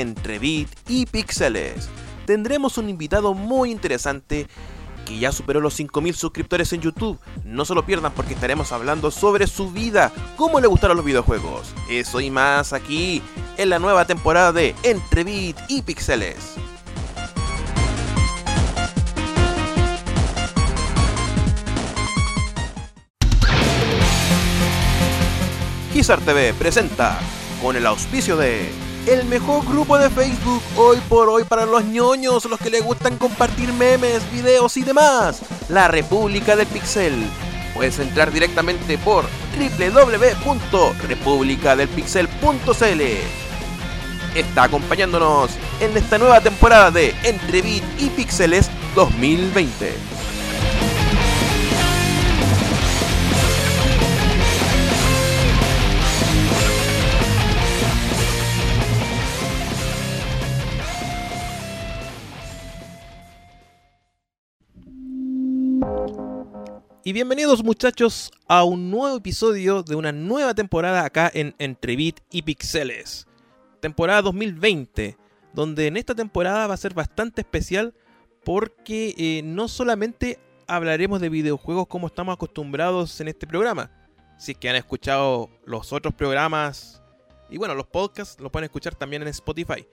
Hoy en Entrebit y Pixeles tendremos un invitado muy interesante que ya superó los 5.000 suscriptores en YouTube. No se lo pierdan porque estaremos hablando sobre su vida, cómo le gustaron los videojuegos. Eso y más aquí en la nueva temporada de Entrebit y Pixeles. Gizar TV presenta con el auspicio de el mejor grupo de Facebook hoy por hoy para los ñoños, los que les gustan compartir memes, videos y demás, la República del Pixel. Puedes entrar directamente por www.republicadelpixel.cl. Está acompañándonos en esta nueva temporada de Entre Beat y Pixeles 2020. Y bienvenidos muchachos a un nuevo episodio de una nueva temporada acá en Entrebit y Pixeles. Temporada 2020, donde en esta temporada va a ser bastante especial porque eh, no solamente hablaremos de videojuegos como estamos acostumbrados en este programa, si es que han escuchado los otros programas y bueno, los podcasts los pueden escuchar también en Spotify.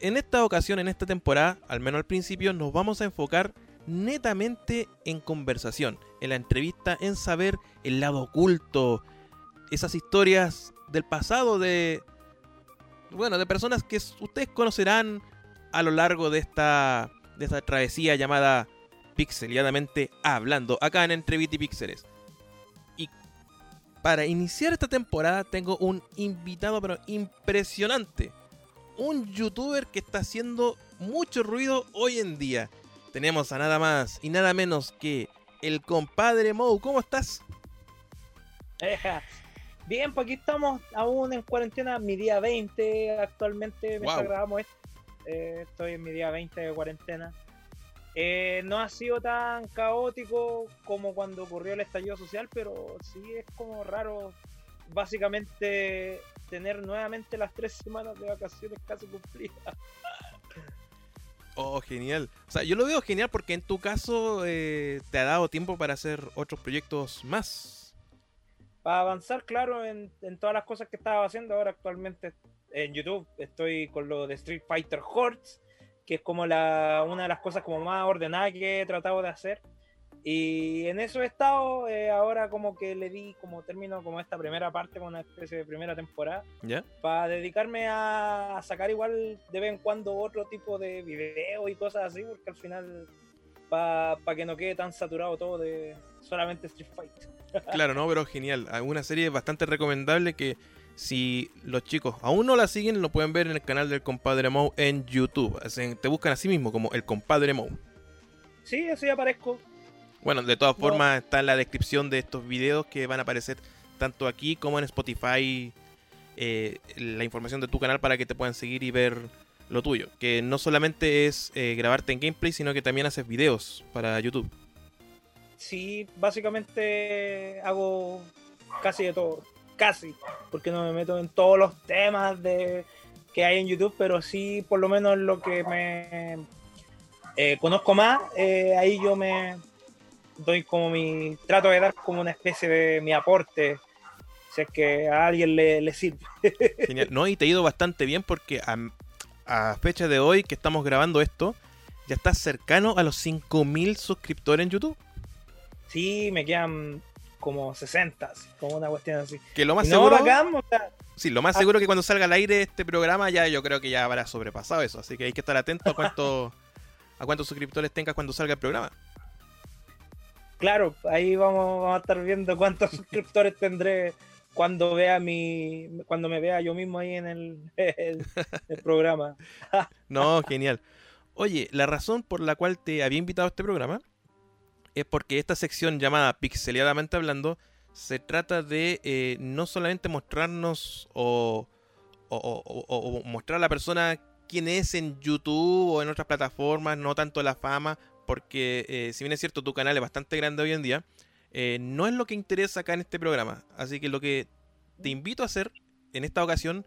En esta ocasión, en esta temporada, al menos al principio, nos vamos a enfocar netamente en conversación, en la entrevista, en saber el lado oculto, esas historias del pasado de, bueno, de personas que ustedes conocerán a lo largo de esta, de esta travesía llamada Pixeliadamente Hablando, acá en Entrevista y. Y para iniciar esta temporada tengo un invitado pero impresionante. Un youtuber que está haciendo mucho ruido hoy en día tenemos a nada más y nada menos que el compadre Mou. ¿Cómo estás? Bien, pues aquí estamos aún en cuarentena, mi día 20 actualmente, mientras grabamos esto. Eh, estoy en mi día 20 de cuarentena. Eh, no ha sido tan caótico como cuando ocurrió el estallido social, pero sí es como raro, básicamente, tener nuevamente las tres semanas de vacaciones casi cumplidas. Oh, genial. O sea, yo lo veo genial porque en tu caso eh, te ha dado tiempo para hacer otros proyectos más. Para avanzar, claro, en, todas las cosas que estaba haciendo ahora actualmente en YouTube. Estoy con lo de Street Fighter Hordes, que es como la, una de las cosas como más ordenadas que he tratado de hacer. Y en eso he estado, eh, ahora como que le di como término como esta primera parte, con una especie de primera temporada, ¿Ya? para dedicarme a sacar igual de vez en cuando otro tipo de video y cosas así, porque al final, para que no quede tan saturado todo de solamente Street Fighter. claro, no, pero genial. Una serie bastante recomendable que si los chicos aún no la siguen, lo pueden ver en el canal del compadre Mo en YouTube. Te buscan a sí mismo como el compadre Mo. Sí, así aparezco. Bueno, de todas formas está en la descripción de estos videos que van a aparecer tanto aquí como en Spotify eh, la información de tu canal para que te puedan seguir y ver lo tuyo. Que no solamente es eh, grabarte en gameplay, sino que también haces videos para YouTube. Sí, básicamente hago casi de todo. Casi. Porque no me meto en todos los temas de que hay en YouTube, pero sí por lo menos lo que me eh, conozco más, ahí yo me, doy como mi, trato de dar como una especie de mi aporte, si es que a alguien le, sirve. Genial. No, y te ha ido bastante bien porque a, fecha de hoy que estamos grabando esto, ya estás cercano a los 5.000 suscriptores en YouTube. Sí, me quedan como 60, como una cuestión así. Que lo más seguro... sí, lo más seguro que cuando salga al aire este programa ya yo creo que ya habrá sobrepasado eso, así que hay que estar atento a cuánto a cuántos suscriptores tengas cuando salga el programa claro, ahí vamos, a estar viendo cuántos suscriptores tendré cuando vea mi cuando me vea yo mismo ahí en el, programa. no, genial. Oye, la razón por la cual te había invitado a este programa es porque esta sección llamada Pixeliadamente Hablando se trata de eh, no solamente mostrarnos o, o, mostrar a la persona quién es en YouTube o en otras plataformas, no tanto la fama porque eh, si bien es cierto tu canal es bastante grande hoy en día, eh, no es lo que interesa acá en este programa. Así que lo que te invito a hacer en esta ocasión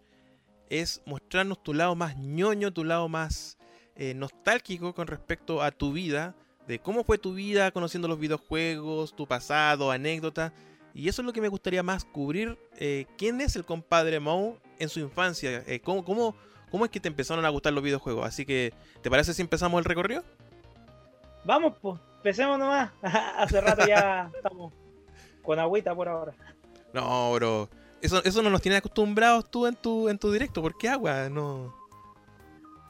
es mostrarnos tu lado más ñoño, tu lado más eh, nostálgico con respecto a tu vida, de cómo fue tu vida conociendo los videojuegos, tu pasado, anécdotas. Y eso es lo que me gustaría más cubrir. ¿Quién es el compadre Moe en su infancia? ¿cómo, cómo, cómo es que te empezaron a gustar los videojuegos? Así que, ¿te parece si empezamos el recorrido? Vamos, pues, empecemos nomás. Hace rato ya estamos con agüita por ahora. No, bro. Eso, eso no nos tiene acostumbrados tú en tu, en tu directo. ¿Por qué agua? No.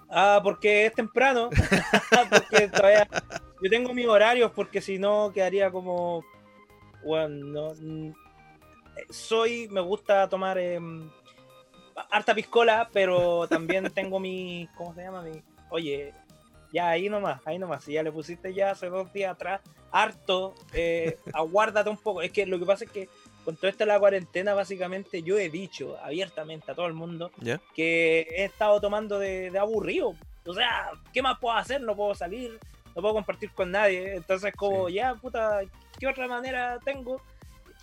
Ah, porque es temprano. porque todavía. Yo tengo mis horarios porque si no quedaría como. Bueno, no. mm, Soy. Me gusta tomar. em, harta piscola, pero también tengo mi. ¿Cómo se llama? Mi. Oye, ya ahí nomás, ahí nomás. Si ya le pusiste ya hace dos días atrás, harto, eh, aguárdate un poco. Es que lo que pasa es que con toda esta la cuarentena, básicamente yo he dicho abiertamente a todo el mundo ¿Ya? que he estado tomando de, de aburrido. O sea, ¿qué más puedo hacer? No puedo salir, no puedo compartir con nadie. Entonces, como, Sí. ya, puta, ¿qué otra manera tengo?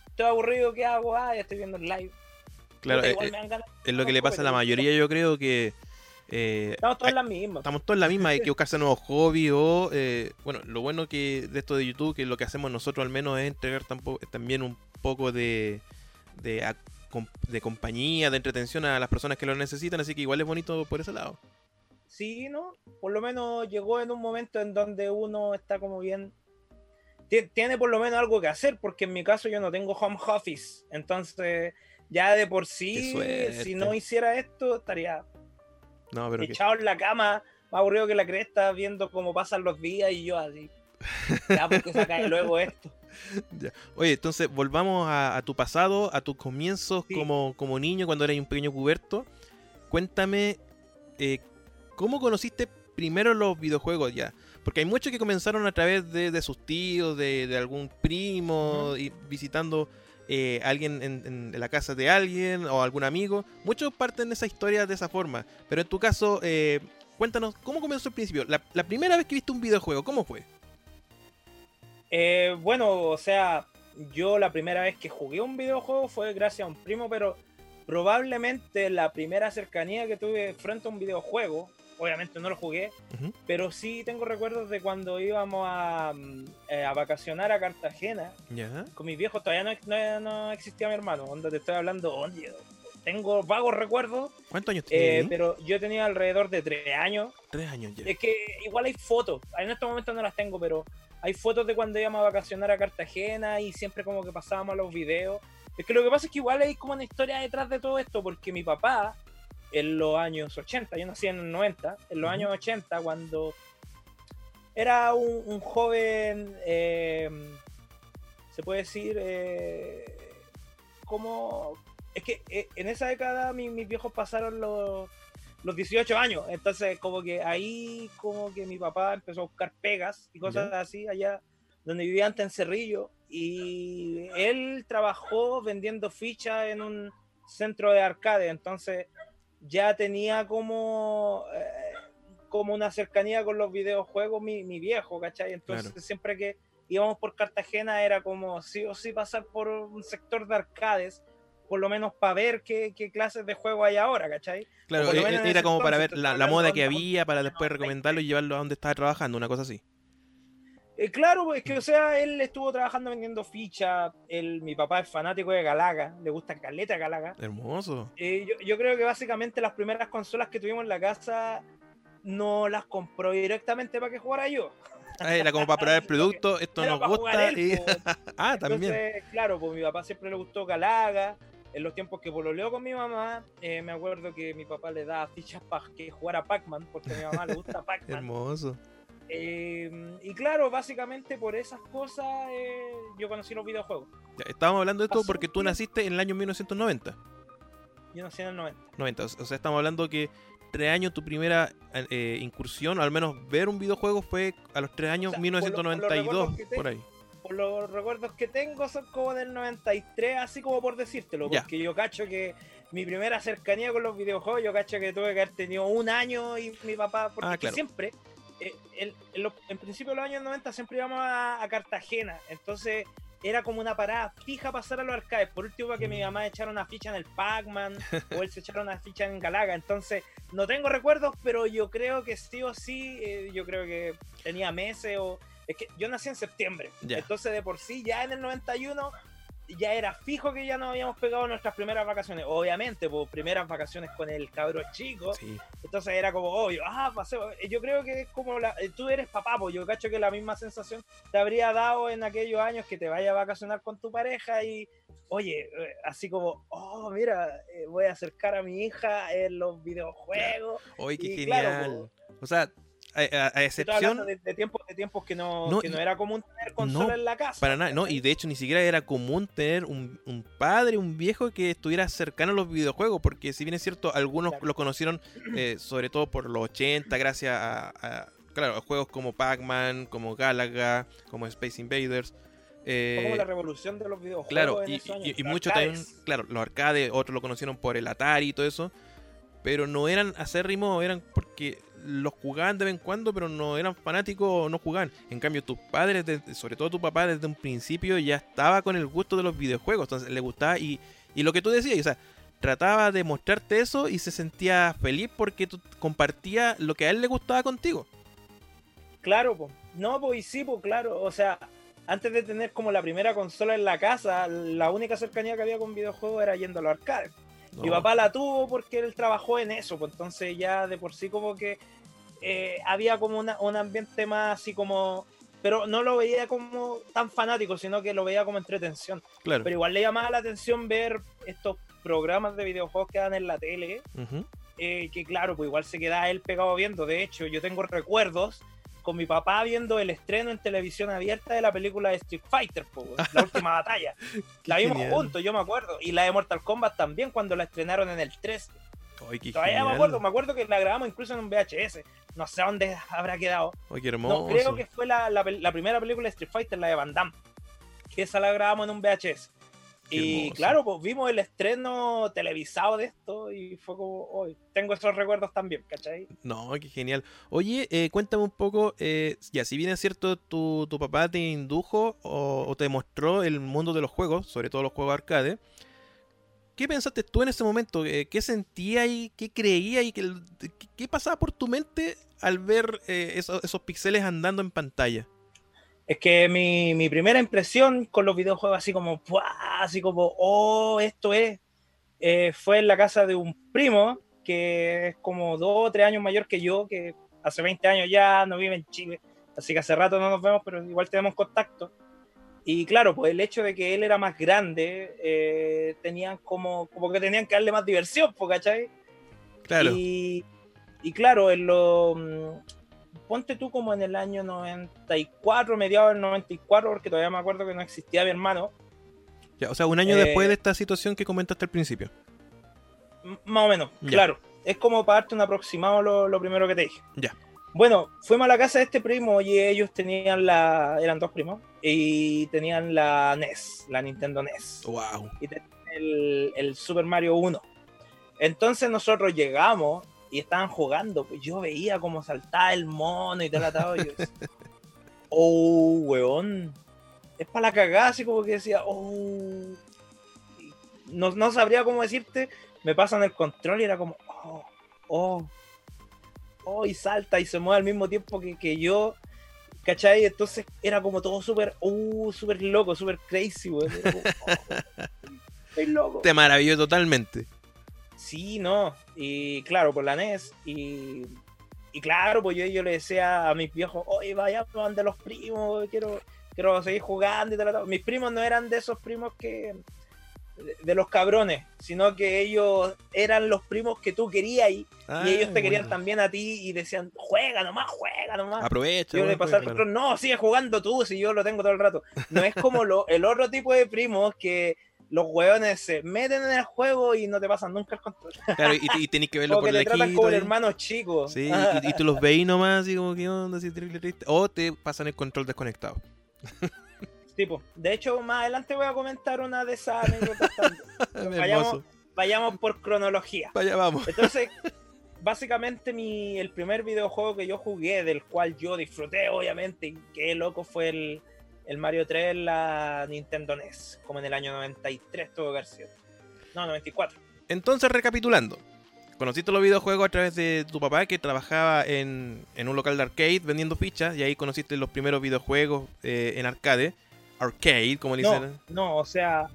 Estoy aburrido, ¿qué hago? Ah, ya estoy viendo el live. Claro, Puta, eh, eh, es lo que le pasa a la mayoría, yo creo que. Eh, Estamos todos en las mismas. Estamos todos en la misma, hay que buscarse nuevos hobbies o, eh, bueno, lo bueno que de esto de YouTube, que lo que hacemos nosotros al menos es entregar también un poco de, de, de compañía, de entretención a las personas que lo necesitan, así que igual es bonito por ese lado. Sí, ¿no? Por lo menos llegó en un momento en donde uno está como bien. ti- Tiene por lo menos algo que hacer, porque en mi caso yo no tengo home office. Entonces, ya de por sí, si no hiciera esto, estaría No, pero echado en la cama, más aburrido que la cresta, viendo cómo pasan los días y yo así. Ya, porque se cae luego esto. ya. Oye, entonces volvamos a, a tu pasado, a tus comienzos Sí. como, como niño, cuando eras un pequeño cuberto. Cuéntame, eh, ¿cómo conociste primero los videojuegos ya? Porque hay muchos que comenzaron a través de, de sus tíos, de, de algún primo, y visitando eh, alguien en, en- en la casa de alguien o algún amigo. Muchos parten de esa historia de esa forma. Pero en tu caso, eh, cuéntanos, ¿cómo comenzó el principio? La, la primera vez que viste un videojuego, ¿cómo fue? Eh, bueno, o sea, yo la primera vez que jugué un videojuego fue gracias a un primo, pero probablemente la primera cercanía que tuve frente a un videojuego, obviamente no lo jugué, pero sí tengo recuerdos de cuando íbamos a, mm, eh, a vacacionar a Cartagena Ya. con mis viejos, todavía no, no- no existía mi hermano, onda te estoy hablando, oye, tengo vagos recuerdos, ¿Cuántos años eh, tenías? ahí? pero yo tenía alrededor de tres años Tres años ya. es que igual hay fotos, en estos momentos no las tengo, pero hay fotos de cuando íbamos a vacacionar a Cartagena y siempre como que pasábamos los videos. Es que lo que pasa es que igual hay como una historia detrás de todo esto, porque mi papá, en los años 80, yo nací en el 90, en los años 80, cuando era un, un joven, eh, se puede decir, eh, como... Es que eh, en esa década mi- mis viejos pasaron los, los 18 años, entonces como que ahí como que mi papá empezó a buscar pegas y cosas Ya. así allá donde vivía antes en Cerrillo y él trabajó vendiendo fichas en un centro de arcade, entonces ya tenía como eh, como una cercanía con los videojuegos mi, mi viejo, ¿cachai? Entonces Claro. siempre que íbamos por Cartagena era como sí o sí pasar por un sector de arcades, por lo menos para ver qué, qué clases de juego hay ahora, ¿cachai? Claro, e- en era como para ver la, la moda que había para después recomendarlo y llevarlo a donde estaba trabajando, una cosa así. Eh, claro, pues que o sea, él estuvo trabajando vendiendo fichas, mi papá es fanático de Galaga, le gusta caleta Galaga. Hermoso. Eh, yo, yo creo que básicamente las primeras consolas que tuvimos en la casa no las compró directamente para que jugara yo. Ah, Era como para probar el producto, esto nos gusta él, y... po. ah, también. Entonces, claro, pues mi papá siempre le gustó Galaga. En los tiempos que pololeó con mi mamá, eh, me acuerdo que mi papá le daba fichas para que jugara Pac-Man, porque a mi mamá le gusta Pac-Man. Hermoso. Eh, y claro, básicamente por esas cosas eh, yo conocí los videojuegos. Ya, estábamos hablando de esto Pasó porque tú naciste en el año 1990. Yo nací en el 90. 90. O sea, estamos hablando que tres años tu primera eh, incursión, o al menos ver un videojuego fue a los tres años, O sea, por lo- por 1992, ahí. Por los recuerdos que tengo son como del 93, así como por decírtelo, porque yo cacho que mi primera cercanía con los videojuegos, yo cacho que tuve que haber tenido un año y mi papá, porque Ah, claro. siempre, eh, el- en, los- en principio de los años 90 siempre íbamos a, a Cartagena, entonces era como una parada fija pasar a los arcades. Por último, para que mi mamá echara una ficha en el Pac-Man o él se echara una ficha en Galaga. Entonces, no tengo recuerdos, pero yo creo que sí o sí, eh, yo creo que tenía meses o... Es que yo nací en septiembre. Ya. Entonces, de por sí, ya en el 91 ya era fijo que ya nos habíamos pegado nuestras primeras vacaciones. Obviamente, pues primeras vacaciones con el cabro chico. Sí. Entonces era como obvio, ah, paseo. Yo creo que es como la, eh, tú eres papá, pues yo cacho que la misma sensación te habría dado en aquellos años que te vaya a vacacionar con tu pareja y, oye, eh, así como, oh, mira, eh, voy a acercar a mi hija en los videojuegos. Oye, qué Y genial. claro, o sea, a, a- excepción. de, de tiempos, de tiempos que no, No, que no era común tener consola no, en la casa. Para nada, no, y de hecho ni siquiera era común tener un, un padre, un viejo que estuviera cercano a los videojuegos, porque si bien es cierto, algunos Claro. lo conocieron eh, sobre todo por los 80, gracias a, a, claro, juegos como Pac-Man, como Galaga, como Space Invaders. Fue como eh, la revolución de los videojuegos. Claro, en y, esos años, y, y los muchos también, claro, los arcades, otros lo conocieron por el Atari y todo eso, pero no eran acérrimos, eran porque los jugaban de vez en cuando, pero no eran fanáticos o no jugaban. En cambio, tus padres, sobre todo tu papá, desde un principio ya estaba con el gusto de los videojuegos, entonces le gustaba y, y lo que tú decías, o sea, trataba de mostrarte eso y se sentía feliz porque tú compartía lo que a él le gustaba contigo. Claro, pues. No, pues sí, pues claro. O sea, antes de tener como la primera consola en la casa, la única cercanía que había con videojuegos era yendo a los arcades. Mi No. papá la tuvo porque él trabajó en eso, pues entonces ya de por sí como que eh, había como una- un ambiente más así como... Pero no lo veía como tan fanático, sino que lo veía como entretención. Claro. Pero igual le llamaba la atención ver estos programas de videojuegos que dan en la tele, Ujú. eh, que claro, pues igual se quedaba él pegado viendo. De hecho, yo tengo recuerdos con mi papá viendo el estreno en televisión abierta de la película de Street Fighter, po, la última batalla. La vimos genial. juntos, yo me acuerdo. Y la de Mortal Kombat también cuando la estrenaron en el 3. Ay, qué Todavía me acuerdo, me acuerdo que la grabamos incluso en un VHS. No sé dónde habrá quedado. Ay, qué hermoso. No, creo que fue la, la primera película de Street Fighter, la de Van Damme. Que esa la grabamos en un VHS. Y claro, pues vimos el estreno televisado de esto y fue como, hoy tengo esos recuerdos también, ¿cachai? No, qué genial. Oye, eh, cuéntame un poco, eh, ya, si bien es cierto, tu, tu papá te indujo o, o te mostró el mundo de los juegos, sobre todo los juegos arcade, ¿qué pensaste tú en ese momento? Eh, ¿Qué sentías y qué creías y qué, qué- pasaba por tu mente al ver eh, esos, esos pixeles andando en pantalla? Es que mi, mi primera impresión con los videojuegos, así como, ¡buah! así como, oh, esto es, eh, fue en la casa de un primo que es como dos o tres años mayor que yo, que hace 20 años ya no vive en Chile, así que hace rato no nos vemos, pero igual tenemos contacto. Y claro, pues el hecho de que él era más grande, eh, tenían como, como que tenían que darle más diversión, ¿cachai? Claro, Y, y claro, en lo, ponte tú como en el año 94, mediados del 94, porque todavía me acuerdo que no existía mi hermano, ya, o sea, un año eh, después de esta situación que comentaste al principio. más o menos, Ya. claro. Es como para darte un aproximado lo, lo primero que te dije. Ya. Bueno, fuimos a la casa de este primo y ellos tenían la, eran dos primos, y tenían la NES, la Nintendo NES. Wow. y tenían el, el Super Mario 1. Entonces nosotros llegamos y estaban jugando, pues yo veía cómo saltaba el mono y tal, atado, y yo decía, oh, weón, es para la cagada, así como que decía, oh, no, no sabría cómo decirte, me pasan el control y era como, oh, oh, oh, y salta y se mueve al mismo tiempo que, que yo, ¿cachai? Entonces era como todo súper, uh, súper loco, súper crazy, weón. Oh, estoy loco. Te maravilló totalmente. Sí, no. Y claro, por la NES. Y, y claro, pues yo, yo le decía a mis viejos, oye, vaya de los primos, quiero, quiero seguir jugando y tal, tal". Mis primos no eran de esos primos que. de, de los cabrones, sino que ellos eran los primos que tú querías y, Ah, y ellos te querían bueno. también a ti y decían, juega nomás, juega nomás. Aprovecha. Yo le pasaba control, no, sigue jugando tú, si yo lo tengo todo el rato. No es como lo, el otro tipo de primos que los hueones se meten en el juego y no te pasan nunca el control. Claro, y, y tenés que verlo Como por que te tratan como el ahí. hermano chico. Sí, y, y tú los veis nomás, así como que onda, así terrible triste. O te pasan el control desconectado. tipo. De hecho, más adelante voy a comentar una de esas anécdotas. Vayamos, vayamos por cronología. Allá vamos. Entonces, básicamente mi, el primer videojuego que yo jugué, del cual yo disfruté, obviamente, y qué loco fue el, el Mario 3 en la Nintendo NES, como en el año 93 tuvo que haber sido. No, 94. Entonces, recapitulando. Conociste los videojuegos a través de tu papá que trabajaba en, en un local de arcade vendiendo fichas y ahí conociste los primeros videojuegos eh, en arcade. Arcade, como le No, dicen. no, o sea,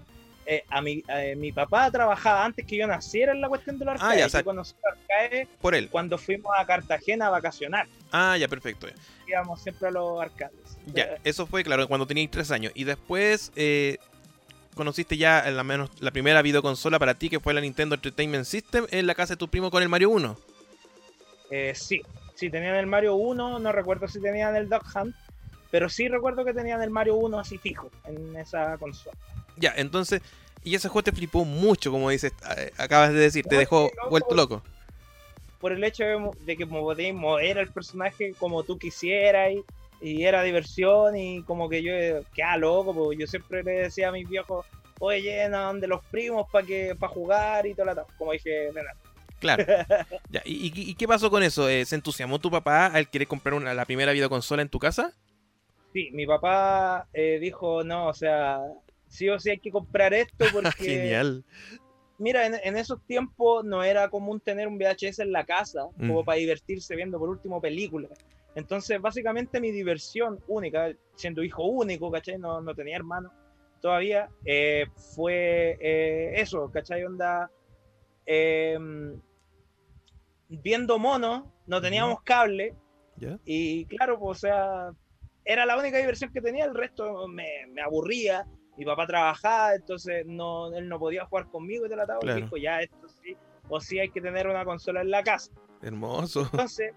eh, a mi, eh, mi papá trabajaba antes que yo naciera en la cuestión de los Ah, arcades. ya, Yo o sea- conocí los arcades Por él. cuando fuimos a Cartagena a vacacionar. Ah, ya, perfecto. ya. Íbamos siempre a los arcades. Ya, eso fue, claro, cuando tenías tres años. Y después eh, conociste ya la, menos, la primera videoconsola para ti, que fue la Nintendo Entertainment System, en la casa de tu primo con el Mario 1. Eh, sí, sí, tenían el Mario 1, no recuerdo si tenían el Duck Hunt, pero sí recuerdo que tenían el Mario 1 así fijo en esa consola. Ya, entonces, y ese juego te flipó mucho, como dices, eh, acabas de decir, te dejó vuelto loco. Por el hecho de, que podías mover al personaje como tú quisieras y, y era diversión y como que yo quedaba loco, porque yo siempre le decía a mis viejos, oye, llenan de los primos para que para jugar y todo la Como dije, "Nena". Claro. Ya, ¿y, qué pasó con eso? Eh, ¿Se entusiasmó tu papá al querer comprar una, la primera videoconsola en tu casa? Sí, mi papá eh, dijo, no, o sea, sí o sí hay que comprar esto porque... Genial. Mira, en, en esos tiempos no era común tener un VHS en la casa, como Mm. para divertirse viendo por último películas. Entonces, básicamente mi diversión única, siendo hijo único, ¿cachai? No, no tenía hermano todavía, eh, fue eh, eso, ¿cachai? Onda, eh, viendo monos, no teníamos cable, ¿Ya? y claro, pues, o sea, era la única diversión que tenía, el resto me, me aburría. Mi papá trabajaba, entonces no, él no podía jugar conmigo y te la estaba. Claro. Dijo, ya, esto sí, o sí hay que tener una consola en la casa. Hermoso. Entonces,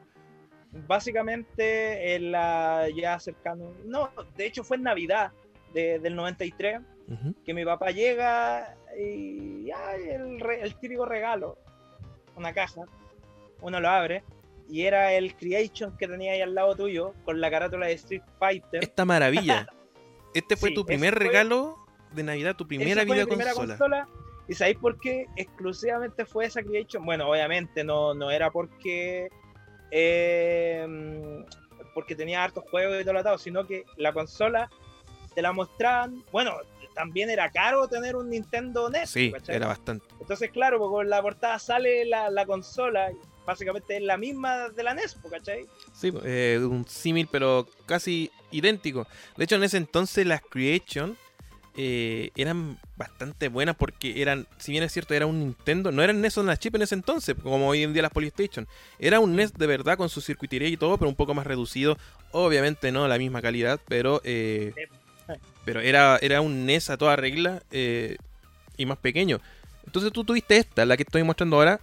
básicamente, en la, ya cercano, no, de hecho fue en Navidad de- del 93, Ujú. que mi papá llega y ya, el, el típico regalo, una caja, uno lo abre, y era el Creation que tenía ahí al lado tuyo, con la carátula de Street Fighter. Esta maravilla. Este fue Sí, tu primer fue- regalo de Navidad, tu primera primera videoconsola. consola. ¿Y sabéis por qué exclusivamente fue esa Creation? Bueno, obviamente no, no era porque eh, porque tenía hartos juegos y todo lo atado, sino que la consola te la mostraban. Bueno, también era caro tener un Nintendo NES. Sí, ¿cachai? era bastante. Entonces, claro, porque con la portada sale la, la consola, básicamente es la misma de la NES, ¿cachai? Sí, eh, un símil, pero casi idéntico. De hecho, en ese entonces las Creation eh, eran bastante buenas porque eran, si bien es cierto, era un Nintendo, no eran NES on la chip en ese entonces, como hoy en día las PlayStation. Era un NES de verdad con su circuitería y todo, pero un poco más reducido. Obviamente no la misma calidad, pero eh, pero era, era un NES a toda regla eh, y más pequeño. Entonces tú tuviste esta, la que estoy mostrando ahora,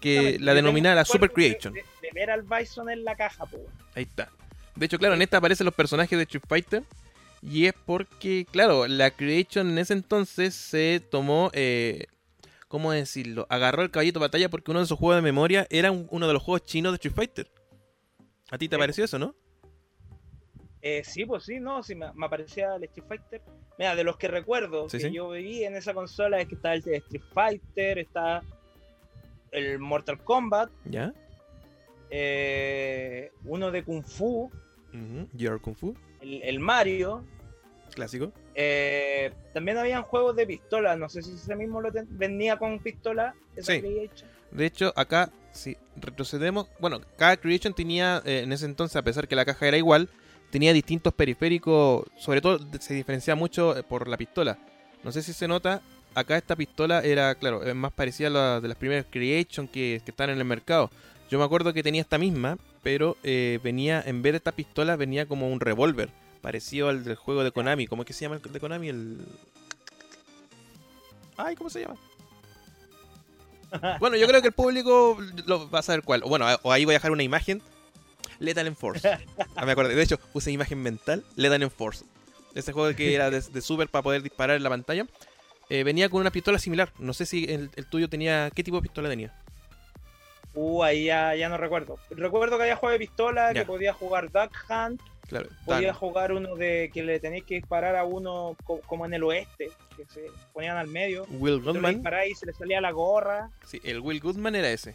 que la denominada la Super Creation. De, de ver al Bison en la caja, pues. Ahí está. De hecho, claro, en esta aparecen los personajes de Street Fighter. Y es porque, claro, la Creation en ese entonces se tomó, eh, ¿cómo decirlo? Agarró el caballito de batalla porque uno de sus juegos de memoria era un- uno de los juegos chinos de Street Fighter. ¿A ti te Sí. pareció eso, no? Eh, sí, pues sí, no, sí, me, me aparecía el Street Fighter. Mira, de los que recuerdo Sí, que sí. yo viví en esa consola es que está el Street Fighter, está el Mortal Kombat, ¿Ya? eh, uno de Kung Fu. GR Kung Fu, el, el Mario. clásico. eh, también habían juegos de pistola, no sé si ese mismo lo venía con pistola. esa Sí. Creation. De hecho, acá, si retrocedemos, bueno, cada Creation tenía, eh, en ese entonces, a pesar que la caja era igual, tenía distintos periféricos, sobre todo se diferenciaba mucho por la pistola. No sé si se nota, acá esta pistola era, claro, más parecida a la de las primeras Creation que, que están en el mercado. Yo me acuerdo que tenía esta misma, pero eh, venía, en vez de esta pistola, venía como un revólver, parecido al del juego de Konami. ¿Cómo es que se llama el de Konami? El... Ay, ¿cómo se llama? Bueno, yo creo que el público lo va a saber cuál. Bueno, o ahí voy a dejar una imagen. Lethal Enforce. Ah, me acuerdo. De hecho, puse imagen mental. Lethal Enforce. Ese juego que era de, de Super para poder disparar en la pantalla. Eh, venía con una pistola similar. No sé si el, el tuyo tenía. ¿Qué tipo de pistola tenía? Uh, ahí ya, ya no recuerdo. Recuerdo que había juego de pistola, Ya. que podía jugar Duck Hunt, Claro. podía tan- jugar uno de que le tenéis que disparar a uno co- como en el oeste, que se ponían al medio. Will le Goodman. y se le salía la gorra. Sí, el Will Goodman era ese.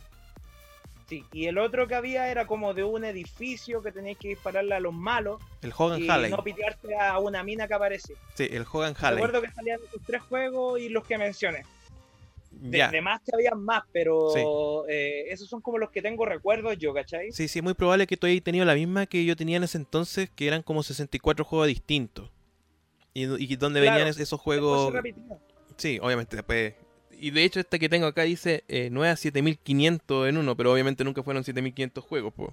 Sí, y el otro que había era como de un edificio que tenías que dispararle a los malos El Hogan y Halley. no pitearte a una mina que aparece. Sí, el Hogan Halley. Recuerdo que salían esos tres juegos y los que mencioné. De, más que había más, pero eh, esos son como los que tengo recuerdos yo, ¿cachai? Sí, sí, es muy probable que tú hayas tenido la misma que yo tenía en ese entonces, que eran como 64 juegos distintos. Y, y donde Claro, venían es- esos juegos... Sí, obviamente, después... Y de hecho esta que tengo acá dice eh, 9 a 7500 en uno, pero obviamente nunca fueron 7500 juegos, pues.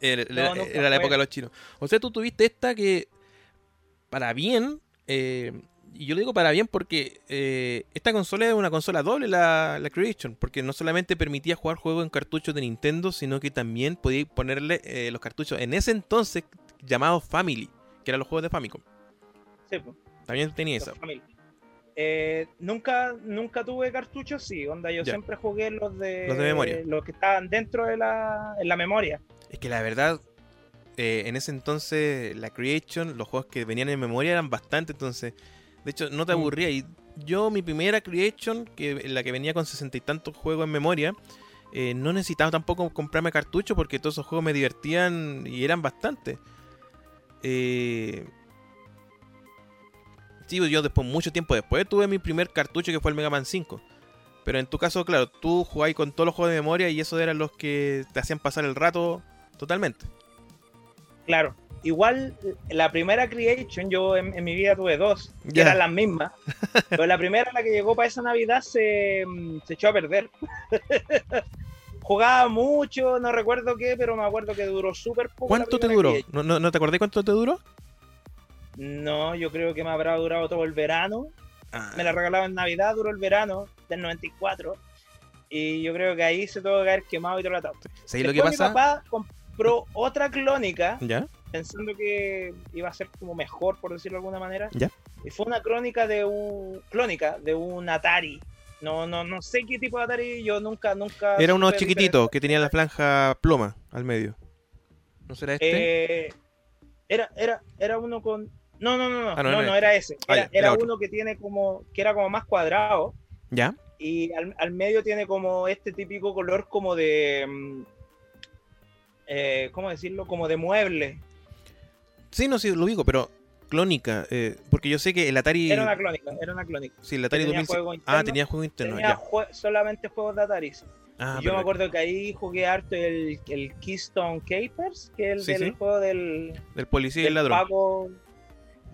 Era, era- nunca era la época de los chinos. O sea, tú tuviste esta que, para bien, eh, y yo lo digo para bien porque eh, esta consola es una consola doble, la, la Creation, porque no solamente permitía jugar juegos en cartuchos de Nintendo, sino que también podía ponerle eh, los cartuchos en ese entonces llamados Family, que eran los juegos de Famicom. Sí, pues, También tenía esa. Family. Eh, nunca, nunca tuve cartuchos, sí, onda, yo Ya. siempre jugué los de, Los de memoria. los que estaban dentro de la, en la memoria. Es que la verdad, eh, en ese entonces, la Creation, los juegos que venían en memoria eran bastante, entonces, de hecho, no te Mm. aburría. Y yo, mi primera Creation, que la que venía con sesenta y tantos juegos en memoria, eh, no necesitaba tampoco comprarme cartucho porque todos esos juegos me divertían y eran bastante. Eh, sí, yo después, mucho tiempo después, tuve mi primer cartucho que fue el Mega Man 5. Pero en tu caso, claro, tú jugabas con todos los juegos de memoria y esos eran los que te hacían pasar el rato totalmente. Claro. Igual la primera Creation, yo en, en mi vida tuve dos, que eran las mismas. pero la primera, la que llegó para esa Navidad, se, se echó a perder. Jugaba mucho, no recuerdo qué, pero me acuerdo que duró súper poco. ¿Cuánto te duró? ¿No, no, no te acordás cuánto te duró? No, yo creo que me habrá durado todo el verano. Ah, Me la regalaban en Navidad, duró el verano del 94. Y yo creo que ahí se tuvo que haber quemado y tratado. ¿Sabéis lo que Después mi pasa? papá compró otra clónica ¿Ya? pensando que iba a ser como mejor, por decirlo de alguna manera. Ya. Y fue una crónica de un clónica de un Atari. No, no, no sé qué tipo de Atari, yo nunca, nunca. Era uno chiquitito que tenía la franja ploma al medio. ¿No será este? Eh, era, era, era uno con. No, no, no, no, Ah, no, no, no no, era ese. Ah, Era, ya, uno que tiene como, que era como más cuadrado ¿Ya? y al, al medio tiene como este típico color como de. mm, eh, ¿Cómo decirlo? Como de mueble. Sí, no, sí, lo digo, pero clónica. eh, porque yo sé que el Atari. Era una clónica, era una clónica. Sí, el Atari tenía 2005. juego Ah, tenía juego interno, Tenía ya. jue- solamente juegos de Atari. Ah, yo me acuerdo que ahí jugué harto el, el Keystone Capers, que es el Sí, del sí. juego del, El policía y el del ladrón. Paco.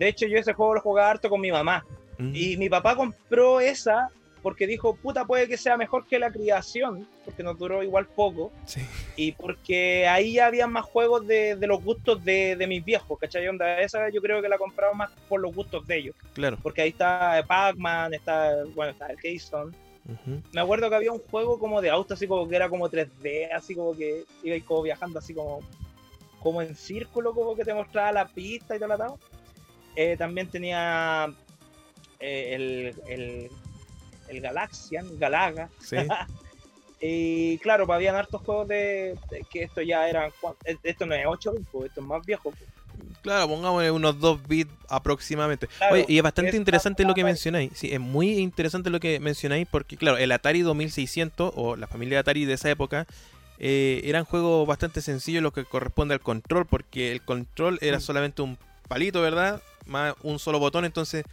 De hecho, yo ese juego lo jugaba harto con mi mamá. Mm. Y mi papá compró esa porque dijo, puta, puede que sea mejor que la criación, porque nos duró igual poco. Sí. Y porque ahí ya había más juegos de, de los gustos de, de mis viejos, ¿cachai? Onda, esa yo creo que la compraba más por los gustos de ellos. Claro. Porque ahí está Pac-Man, está, bueno, está el Keystone. Ujú. Me acuerdo que había un juego como de auto, así como que era como 3D, así como que iba como viajando así como, como en círculo, como que te mostraba la pista y todo lo tal. Eh, también tenía eh, el, el, el Galaxian, Galaga. Sí. Y claro, pues habían hartos juegos de, de que esto ya eran. ¿cuán- eh, Esto no es 8 bits, pues, esto es más viejo. pues. Claro, pongámosle unos 2 bits aproximadamente. Claro, Oye, y es bastante es interesante lo que mencionáis. Sí, es muy interesante lo que mencionáis porque, claro, el Atari 2600 o la familia de Atari de esa época eh, eran juegos bastante sencillos lo que corresponde al control porque el control era Mm. solamente un palito, ¿verdad? Más un solo botón, entonces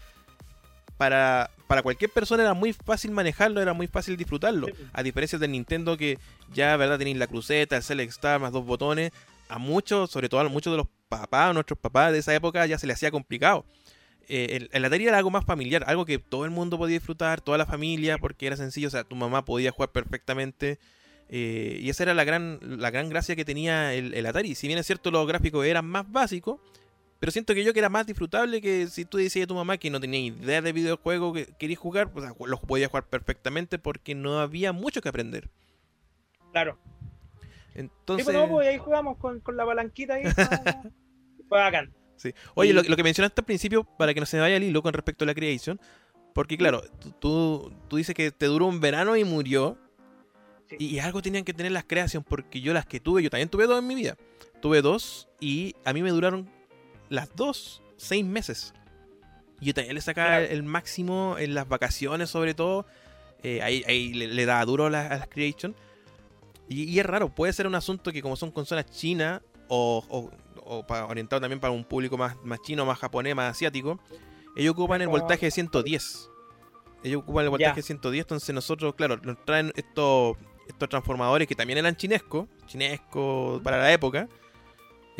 para, para cualquier persona era muy fácil manejarlo, era muy fácil disfrutarlo. Sí. A diferencia del Nintendo que ya, ¿verdad? Tenéis la cruceta, el Select Star, más dos botones. A muchos, sobre todo a muchos de los papás, nuestros papás de esa época ya se les hacía complicado. Eh, el, el Atari era algo más familiar, algo que todo el mundo podía disfrutar, toda la familia, porque era sencillo, o sea, tu mamá podía jugar perfectamente. eh, y esa era la gran, la gran gracia que tenía el, el Atari. Si bien es cierto, los gráficos eran más básicos, pero siento que yo que era más disfrutable que si tú decías a tu mamá que no tenía idea de videojuego que querías jugar, pues los podías jugar perfectamente porque no había mucho que aprender. Claro. Entonces, Sí, pues no, pues ahí jugamos con, con la palanquita ahí. Fue bacán. Sí. Oye, Y- lo, lo que mencionaste al principio, para que no se me vaya el hilo con respecto a la Creation, porque claro, tú, tú, tú dices que te duró un verano y murió, Sí. y, y algo tenían que tener las Creation, porque yo las que tuve, yo también tuve dos en mi vida, tuve dos, y a mí me duraron las dos seis meses. Y yo también le sacaba Claro. el máximo en las vacaciones, sobre todo, eh, ahí, ahí le, le daba duro a las, a las Creation. Y, es raro, puede ser un asunto que como son consolas chinas o, o, o orientado también para un público más, más chino, más japonés, más asiático, ellos ocupan el voltaje de 110. Ellos ocupan el voltaje de 110, entonces nosotros, claro, nos traen estos, estos transformadores que también eran chinescos, chinescos para la época.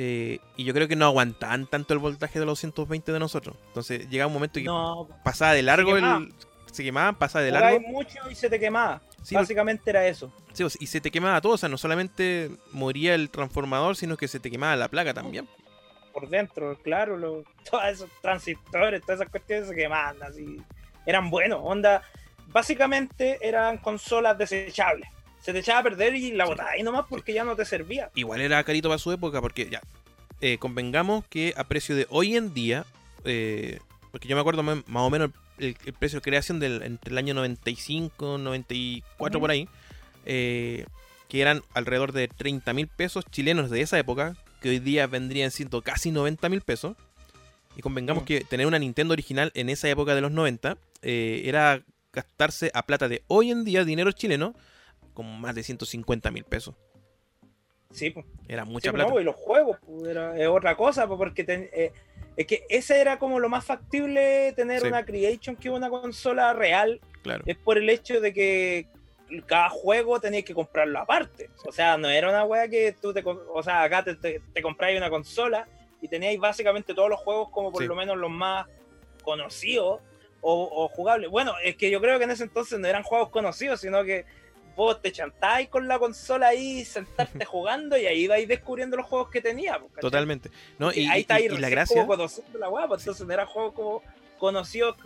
Eh, y yo creo que no aguantaban tanto el voltaje de los 220 de nosotros. Entonces llegaba un momento que pasaba de largo el. Se quemaban, pasaba de largo. mucho y se te quemaba. Básicamente era eso. Sí, y se te quemaba todo, o sea, no solamente moría el transformador, sino que se te quemaba la placa también. Por dentro, claro, todos esos transistores, todas esas cuestiones se quemaban así. Eran buenos, onda. Básicamente eran consolas desechables. Se te echaba a perder y la botada ahí nomás porque ya no te servía. Igual era carito para su época, porque ya, eh, convengamos que a precio de hoy en día, eh, porque yo me acuerdo más, o menos el, precio de creación del, entre el año 95, 94 por ahí, eh, que eran alrededor de 30 mil pesos chilenos de esa época, que hoy día vendrían siendo casi 90 mil pesos. Y convengamos que tener una Nintendo original en esa época de los 90 eh, era gastarse a plata de hoy en día dinero chileno con más de 150 mil pesos. Sí, pues. Era mucha plata. y los juegos, pues, era, es otra cosa, pues, porque eh, es que ese era como lo más factible tener una Creation que una consola real. Claro. Es por el hecho de que cada juego tenías que comprarlo aparte. O sea, no era una wea que tú te. O sea, acá te, te, compráis una consola y teníais básicamente todos los juegos, como por lo menos los más conocidos o, o, jugables. Bueno, es que yo creo que en ese entonces no eran juegos conocidos, sino que vos te chantáis con la consola ahí, sentarte jugando y ahí vais descubriendo los juegos que tenía. Totalmente. No, y, ahí está y, la gracia. conociendo la pues, entonces no era juego como conocido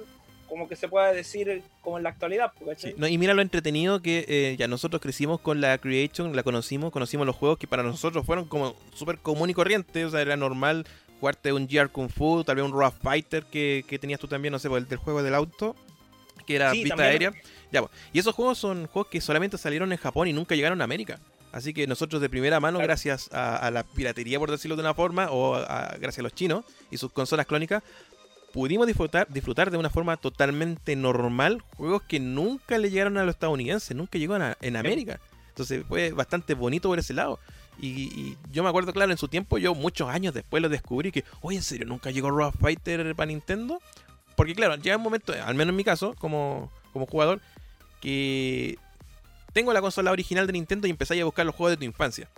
como que se pueda decir como en la actualidad. no, y mira lo entretenido que eh, ya nosotros crecimos con la Creation, la conocimos, conocimos los juegos que para nosotros fueron como súper común y corriente, o sea, era normal jugarte un GR Kung Fu, tal vez un Rough Fighter que, que tenías tú también, no sé, el del juego del auto, que era vista aérea. Ya, y esos juegos son juegos que solamente salieron en Japón y nunca llegaron a América. Así que nosotros de primera mano, gracias a, la piratería, por decirlo de una forma, o gracias a los chinos y sus consolas clónicas, pudimos disfrutar, disfrutar de una forma totalmente normal juegos que nunca le llegaron a los estadounidenses, nunca llegaron en América. Entonces fue bastante bonito por ese lado. Y, yo me acuerdo, claro, en su tiempo, yo muchos años después lo descubrí que, oye, ¿en serio nunca llegó Rough Fighter para Nintendo? Porque claro, llega un momento, al menos en mi caso, como, como jugador, que tengo la consola original de Nintendo y empezáis a buscar los juegos de tu infancia.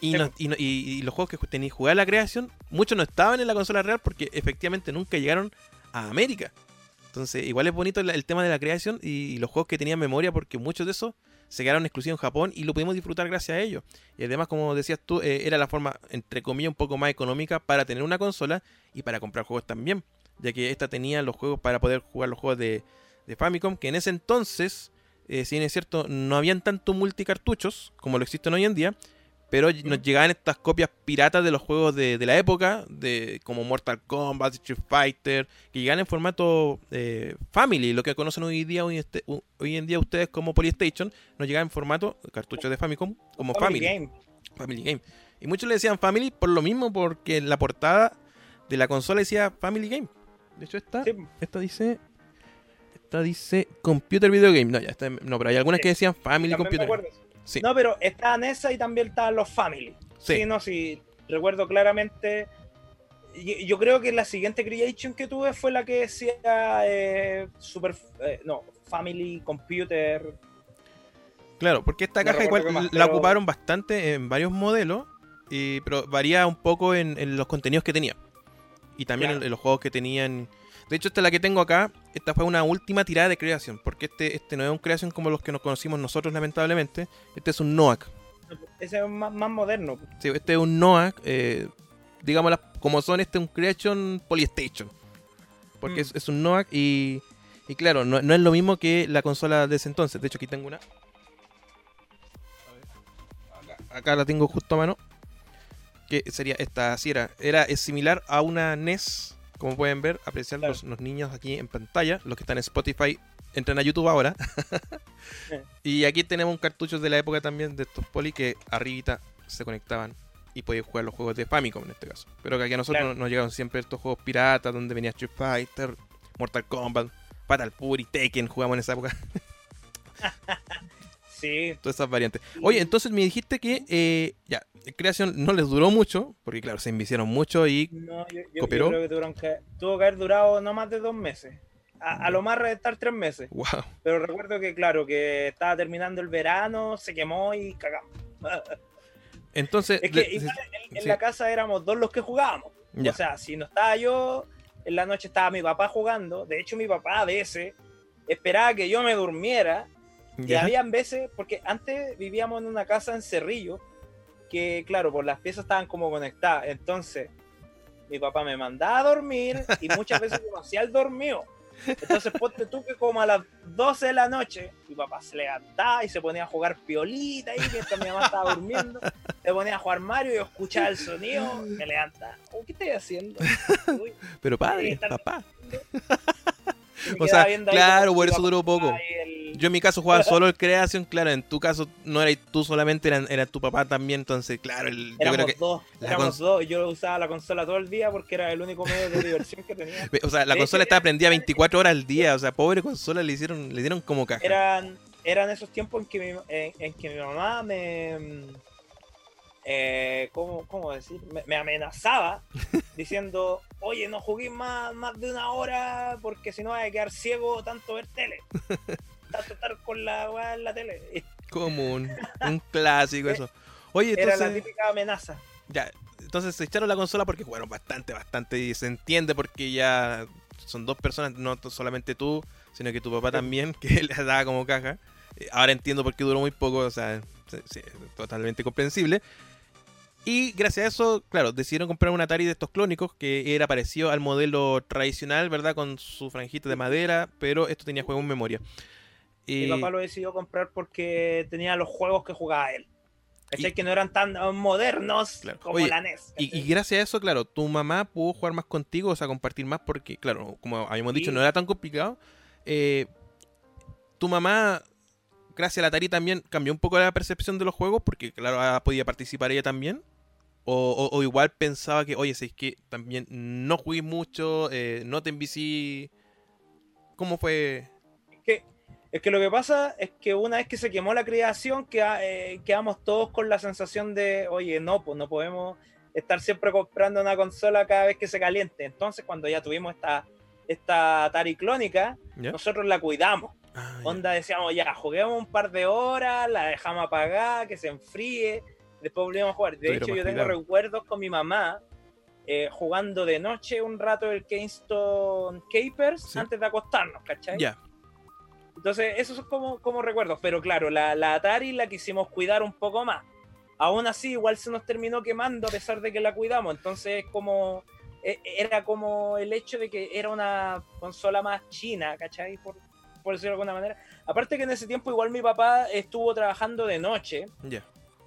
Y, los juegos que tenéis jugar la creación, muchos no estaban en la consola real porque efectivamente nunca llegaron a América. Entonces, igual es bonito el, tema de la creación y, los juegos que tenían memoria porque muchos de esos se quedaron exclusivos en Japón y lo pudimos disfrutar gracias a ellos. Y además, como decías tú, eh, era la forma, entre comillas, un poco más económica para tener una consola y para comprar juegos también. Ya que esta tenía los juegos para poder jugar los juegos de, de Famicom, que en ese entonces, eh, si bien es cierto, no habían tanto multicartuchos como lo existen hoy en día, pero nos llegaban estas copias piratas de los juegos de, la época, de como Mortal Kombat, Street Fighter, que llegan en formato eh, Family, lo que conocen hoy, día, hoy, este, hoy, en día ustedes como Polystation, nos llegaban en formato cartuchos de Famicom como Family. Game. Family Game. Y muchos le decían Family por lo mismo, porque en la portada de la consola decía Family Game. De hecho, esta, esta dice dice Computer Video Game. No, ya está, no, pero hay algunas que decían Family Computer. Sí. No, pero está en esa y también están los Family. Sí. no, sí, recuerdo claramente. Yo creo que la siguiente creation que tuve fue la que decía eh, Super. Eh, no, Family Computer. Claro, porque esta caja igual la ocuparon bastante en varios modelos, y, pero varía un poco en, los contenidos que tenía. Y también en, los juegos que tenían de hecho, esta es la que tengo acá. Esta fue una última tirada de creación. Porque este, este no es un creación como los que nos conocimos nosotros, lamentablemente. Este es un NOAC. Ese es más, moderno. Sí, este es un NOAC. Eh, digamos como son, este es un creation Polystation. Porque mm. es, un NOAC y, y claro, no, es lo mismo que la consola de ese entonces. De hecho, aquí tengo una. Acá, la tengo justo a mano. Que sería esta, así era. Era es similar a una NES como pueden ver, apreciar los, niños aquí en pantalla, los que están en Spotify, entran a YouTube ahora. y aquí tenemos un cartucho de la época también de estos poli que arribita se conectaban y podían jugar los juegos de Famicom en este caso. Pero que aquí a nosotros nos llegaron siempre estos juegos piratas donde venía Street Fighter, Mortal Kombat, Fatal Fury, Tekken, jugamos en esa época. Sí. Todas esas variantes. Oye, entonces me dijiste que eh, ya, creación no les duró mucho, porque claro, se enviciaron mucho y No, yo, yo- yo ¿Cooperó? creo que tuvieron que- tuvo que haber durado no más de dos meses. A, a lo más estar tres meses. wow. Pero recuerdo que, claro, que estaba terminando el verano, se quemó y cagamos. Entonces, Es que le- igual en, en sí. la casa éramos dos los que jugábamos. Ya. O sea, si no estaba yo, en la noche estaba mi papá jugando. De hecho, mi papá a veces esperaba que yo me durmiera. Y ya, habían veces, porque antes vivíamos en una casa en Cerrillo, que claro, por las piezas estaban como conectadas. Entonces, mi papá me mandaba a dormir y muchas veces yo hacía el dormido. Entonces, ponte tú que como a las 12 de la noche, mi papá se levantaba y se ponía a jugar piolita ahí mientras mi mamá estaba durmiendo. Se ponía a jugar Mario y yo escuchaba el sonido, me levantaba. Oh, ¿Qué estoy haciendo? Uy, pero padre, papá. me O sea, claro, por eso duró poco. el- Yo en mi caso jugaba solo el Creation, claro, en tu caso no eras tú solamente, era, era tu papá también, entonces, claro, el- yo Éramos creo que... dos, éramos dos. Yo usaba la consola todo el día porque era el único medio de diversión que tenía. O sea, la De consola hecho, estaba prendida 24 horas al día, o sea, pobre consola le hicieron, le dieron como caja. Eran, eran esos tiempos en que mi, en, en que mi mamá me. mm, Eh, ¿cómo, cómo decir? Me, me amenazaba diciendo: Oye, no jugué más, más de una hora porque si no vas a quedar ciego tanto ver tele. Estar con la weá en la tele. Como un, clásico eso. Oye, Era la entonces, típica amenaza. ya, entonces se echaron la consola porque jugaron bastante, bastante, y se entiende porque ya son dos personas, no solamente tú, sino que tu papá Sí. también, que le daba como caja. Eh, Ahora entiendo por qué duró muy poco, o sea, sí, totalmente comprensible. Y gracias a eso, claro, decidieron comprar un Atari de estos clónicos que era parecido al modelo tradicional, ¿verdad? Con su franjita de madera, pero esto tenía juego en memoria. Mi Y- papá lo decidió comprar porque tenía los juegos que jugaba él. ¿Cachai? Que no eran tan uh, modernos Claro. como Oye, la NES. Y, y gracias a eso, claro, tu mamá pudo jugar más contigo, o sea, compartir más, porque, claro, como habíamos dicho, no era tan complicado. Eh, tu mamá, gracias a la Atari, también cambió un poco la percepción de los juegos, porque, claro, podía participar ella también. O, o- o igual pensaba que, oye, si es que también no jugué mucho, eh, no te envicí. ¿Cómo fue? Es que, lo que pasa es que una vez que se quemó la creación, queda- eh, quedamos todos con la sensación de, oye, no, pues no podemos estar siempre comprando una consola cada vez que se caliente. Entonces, cuando ya tuvimos esta, esta Atari clónica, nosotros la cuidamos. Ah. Onda decíamos, ya, juguemos un par de horas, la dejamos apagada, que se enfríe, después volvimos a jugar. De hecho, yo tengo recuerdos con mi mamá eh, jugando de noche un rato el Kingston Capers Sí. antes de acostarnos, ¿cachai? Ya, Entonces, esos son como, como recuerdos, pero claro, la, la Atari la quisimos cuidar un poco más. Aún así, igual se nos terminó quemando a pesar de que la cuidamos. Entonces, como e- era como el hecho de que era una consola más china, ¿cachai? Por, por decirlo de alguna manera. Aparte que en ese tiempo igual mi papá estuvo trabajando de noche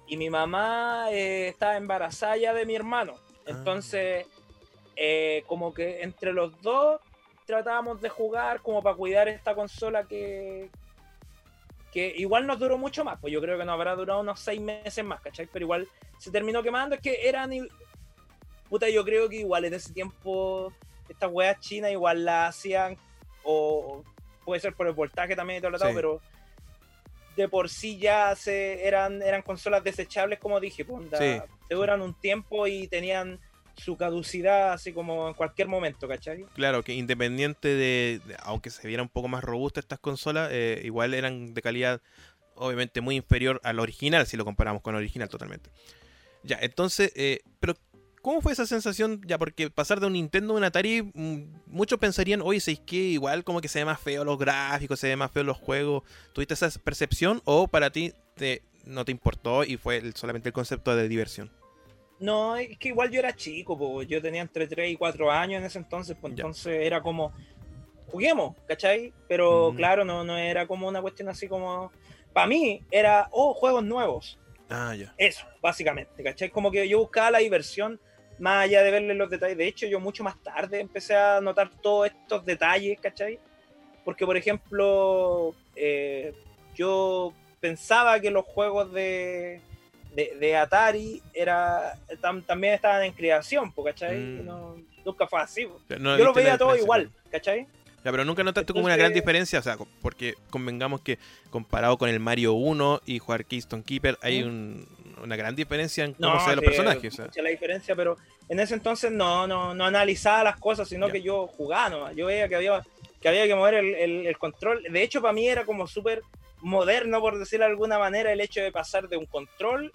y mi mamá eh, estaba embarazada ya de mi hermano. Entonces, eh, como que entre los dos tratábamos de jugar como para cuidar esta consola que, que igual nos duró mucho más. Pues yo creo que nos habrá durado unos seis meses más, ¿cachai? Pero igual se terminó quemando. Es que eran... Puta, yo creo que igual en ese tiempo estas weas chinas igual la hacían o puede ser por el voltaje también y todo lo tal, Sí. pero de por sí ya se eran eran consolas desechables como dije pues, Sí. te duran un tiempo y tenían su caducidad así como en cualquier momento ¿cachai? Claro, que independiente de, aunque se viera un poco más robustas estas consolas, eh, igual eran de calidad obviamente muy inferior al original, si lo comparamos con el original totalmente. Ya, entonces, eh, pero ¿cómo fue esa sensación? Ya, porque pasar de un Nintendo a un Atari, mm, muchos pensarían, oye, ¿sabes qué? Igual como que se ve más feo los gráficos, se ve más feo los juegos. ¿Tuviste esa percepción o para ti te, no te importó y fue solamente el concepto de diversión? No, es que igual yo era chico, pues, yo tenía entre 3 y 4 años en ese entonces, pues Ya. entonces era como, juguemos, ¿cachai? Pero Mm. claro, no, no era como una cuestión así como, para mí era, oh, juegos nuevos, Ah, ya. eso, básicamente, ¿cachai? Como que yo buscaba la diversión más allá de verle los detalles. De hecho, yo mucho más tarde empecé a notar todos estos detalles, ¿cachai? Porque, por ejemplo, eh, yo pensaba que los juegos de, de, de Atari era, tam- también estaban en creación, ¿cachai? Mm. No- nunca fue así. po. No yo lo veía todo igual, ¿cachai? Ya, pero nunca notaste como una gran diferencia, o sea, porque convengamos que comparado con el Mario 1 y jugar Keystone Keeper, hay un, una gran diferencia en cómo se ven los personajes. O la diferencia, pero en ese entonces no, no, no analizaba las cosas, sino que yo jugaba nomás. Yo veía que había que, había que mover el, el control. De hecho, para mí era como súper moderno, por decirlo de alguna manera, el hecho de pasar de un control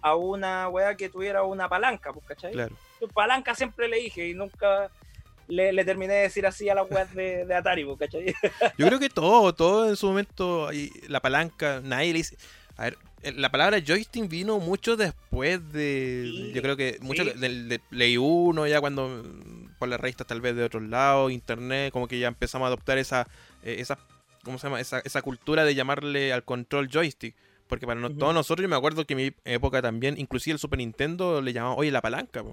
a una weá que tuviera una palanca, pues, ¿cachai? Claro. palanca siempre le dije y nunca le, terminé de decir así a la web de, Atari, pues, ¿cachai? Yo creo que todo, todo en su momento, la palanca, nadie le dice... A ver, la palabra joystick vino mucho después de. yo creo que mucho del de, Play 1, ya cuando por las revistas tal vez de otros lados, internet, como que ya empezamos a adoptar esa, eh, esa ¿cómo se llama? Esa, esa cultura de llamarle al control joystick. Porque para todos nosotros, yo me acuerdo que en mi época también, inclusive el Super Nintendo le llamaba, oye, la palanca.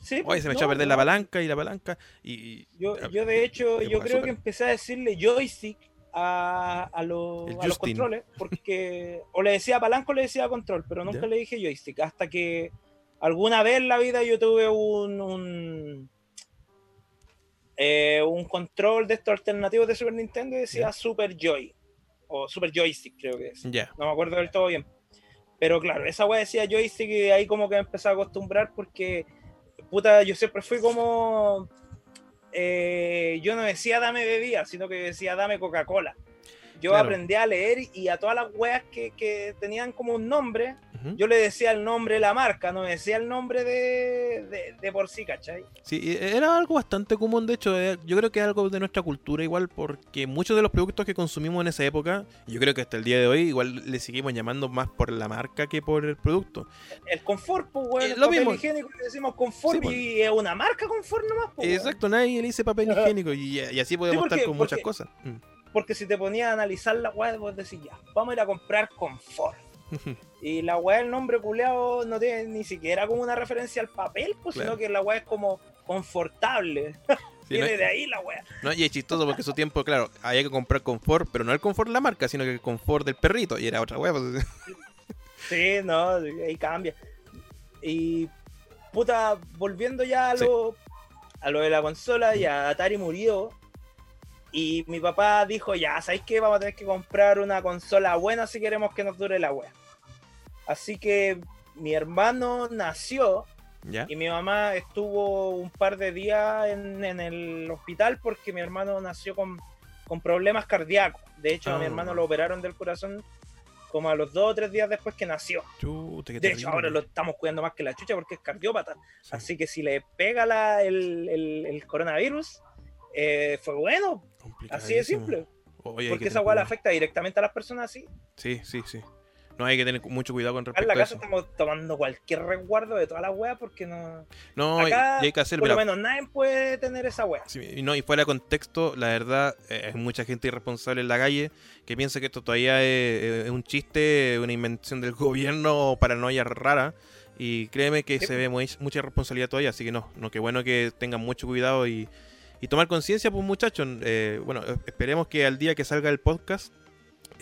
Sí, oye, se me echó a perder la palanca y la palanca. Y, yo, yo de hecho, yo creo que empecé a decirle joystick a, a, los controles, porque o le decía palanca o le decía control, pero nunca le dije joystick, hasta que alguna vez en la vida yo tuve un, eh, un control de estos alternativos de Super Nintendo y decía Super Joy. O Super Joystick, creo que es. No me acuerdo del todo bien. Pero claro, esa weá decía joystick y ahí como que me empecé a acostumbrar porque, puta, yo siempre fui como. Eh, yo no decía dame bebida, sino que decía dame Coca-Cola. Yo aprendí a leer y a todas las weas que, que tenían como un nombre, yo le decía el nombre de la marca, no decía el nombre de, de, por sí, ¿cachai? Sí, era algo bastante común, de hecho, eh, yo creo que es algo de nuestra cultura igual, porque muchos de los productos que consumimos en esa época, yo creo que hasta el día de hoy, igual le seguimos llamando más por la marca que por el producto. El confort, pues, güey, eh, el lo papel mismo. higiénico le decimos confort pues. y es una marca confort nomás, pues, Exacto, nadie le dice papel higiénico y, así podemos estar con muchas cosas. Mm. Porque si te ponías a analizar la web, vos decís, ya, vamos a ir a comprar confort. y la weá, el nombre culeado no tiene ni siquiera como una referencia al papel, pues, sino que la weá es como confortable. Viene de ahí la weá. No, y es chistoso porque su tiempo, claro, había que comprar confort, pero no el confort de la marca, sino que el confort del perrito, y era otra weá. Pues. sí, no, ahí cambia. Y puta, volviendo ya a lo, a lo de la consola, ya Atari murió. Y mi papá dijo, ya, ¿sabéis qué? Vamos a tener que comprar una consola buena si queremos que nos dure la wea. Así que mi hermano nació y mi mamá estuvo un par de días en, el hospital porque mi hermano nació con, problemas cardíacos. De hecho, a mi ah. hermano lo operaron del corazón como a los dos o tres días después que nació. de hecho, ahora lo estamos cuidando más que la chucha porque es cardiópata. Así que si le pega la, el, coronavirus, eh, fue bueno. Así de simple. porque esa weá le afecta directamente a las personas así. Sí, sí, sí. No hay que tener mucho cuidado con respecto en la casa estamos tomando cualquier resguardo de toda la wea porque no. No, Acá, hay que hacer. Por lo menos nadie puede tener esa wea. Sí, y, no, y fuera de contexto, la verdad, eh, hay mucha gente irresponsable en la calle que piensa que esto todavía es, un chiste, una invención del gobierno o paranoia rara. Y créeme que se ve mucha irresponsabilidad todavía, así que no, no, que bueno que tengan mucho cuidado y, y tomar conciencia, pues muchachos. Eh, bueno, esperemos que al día que salga el podcast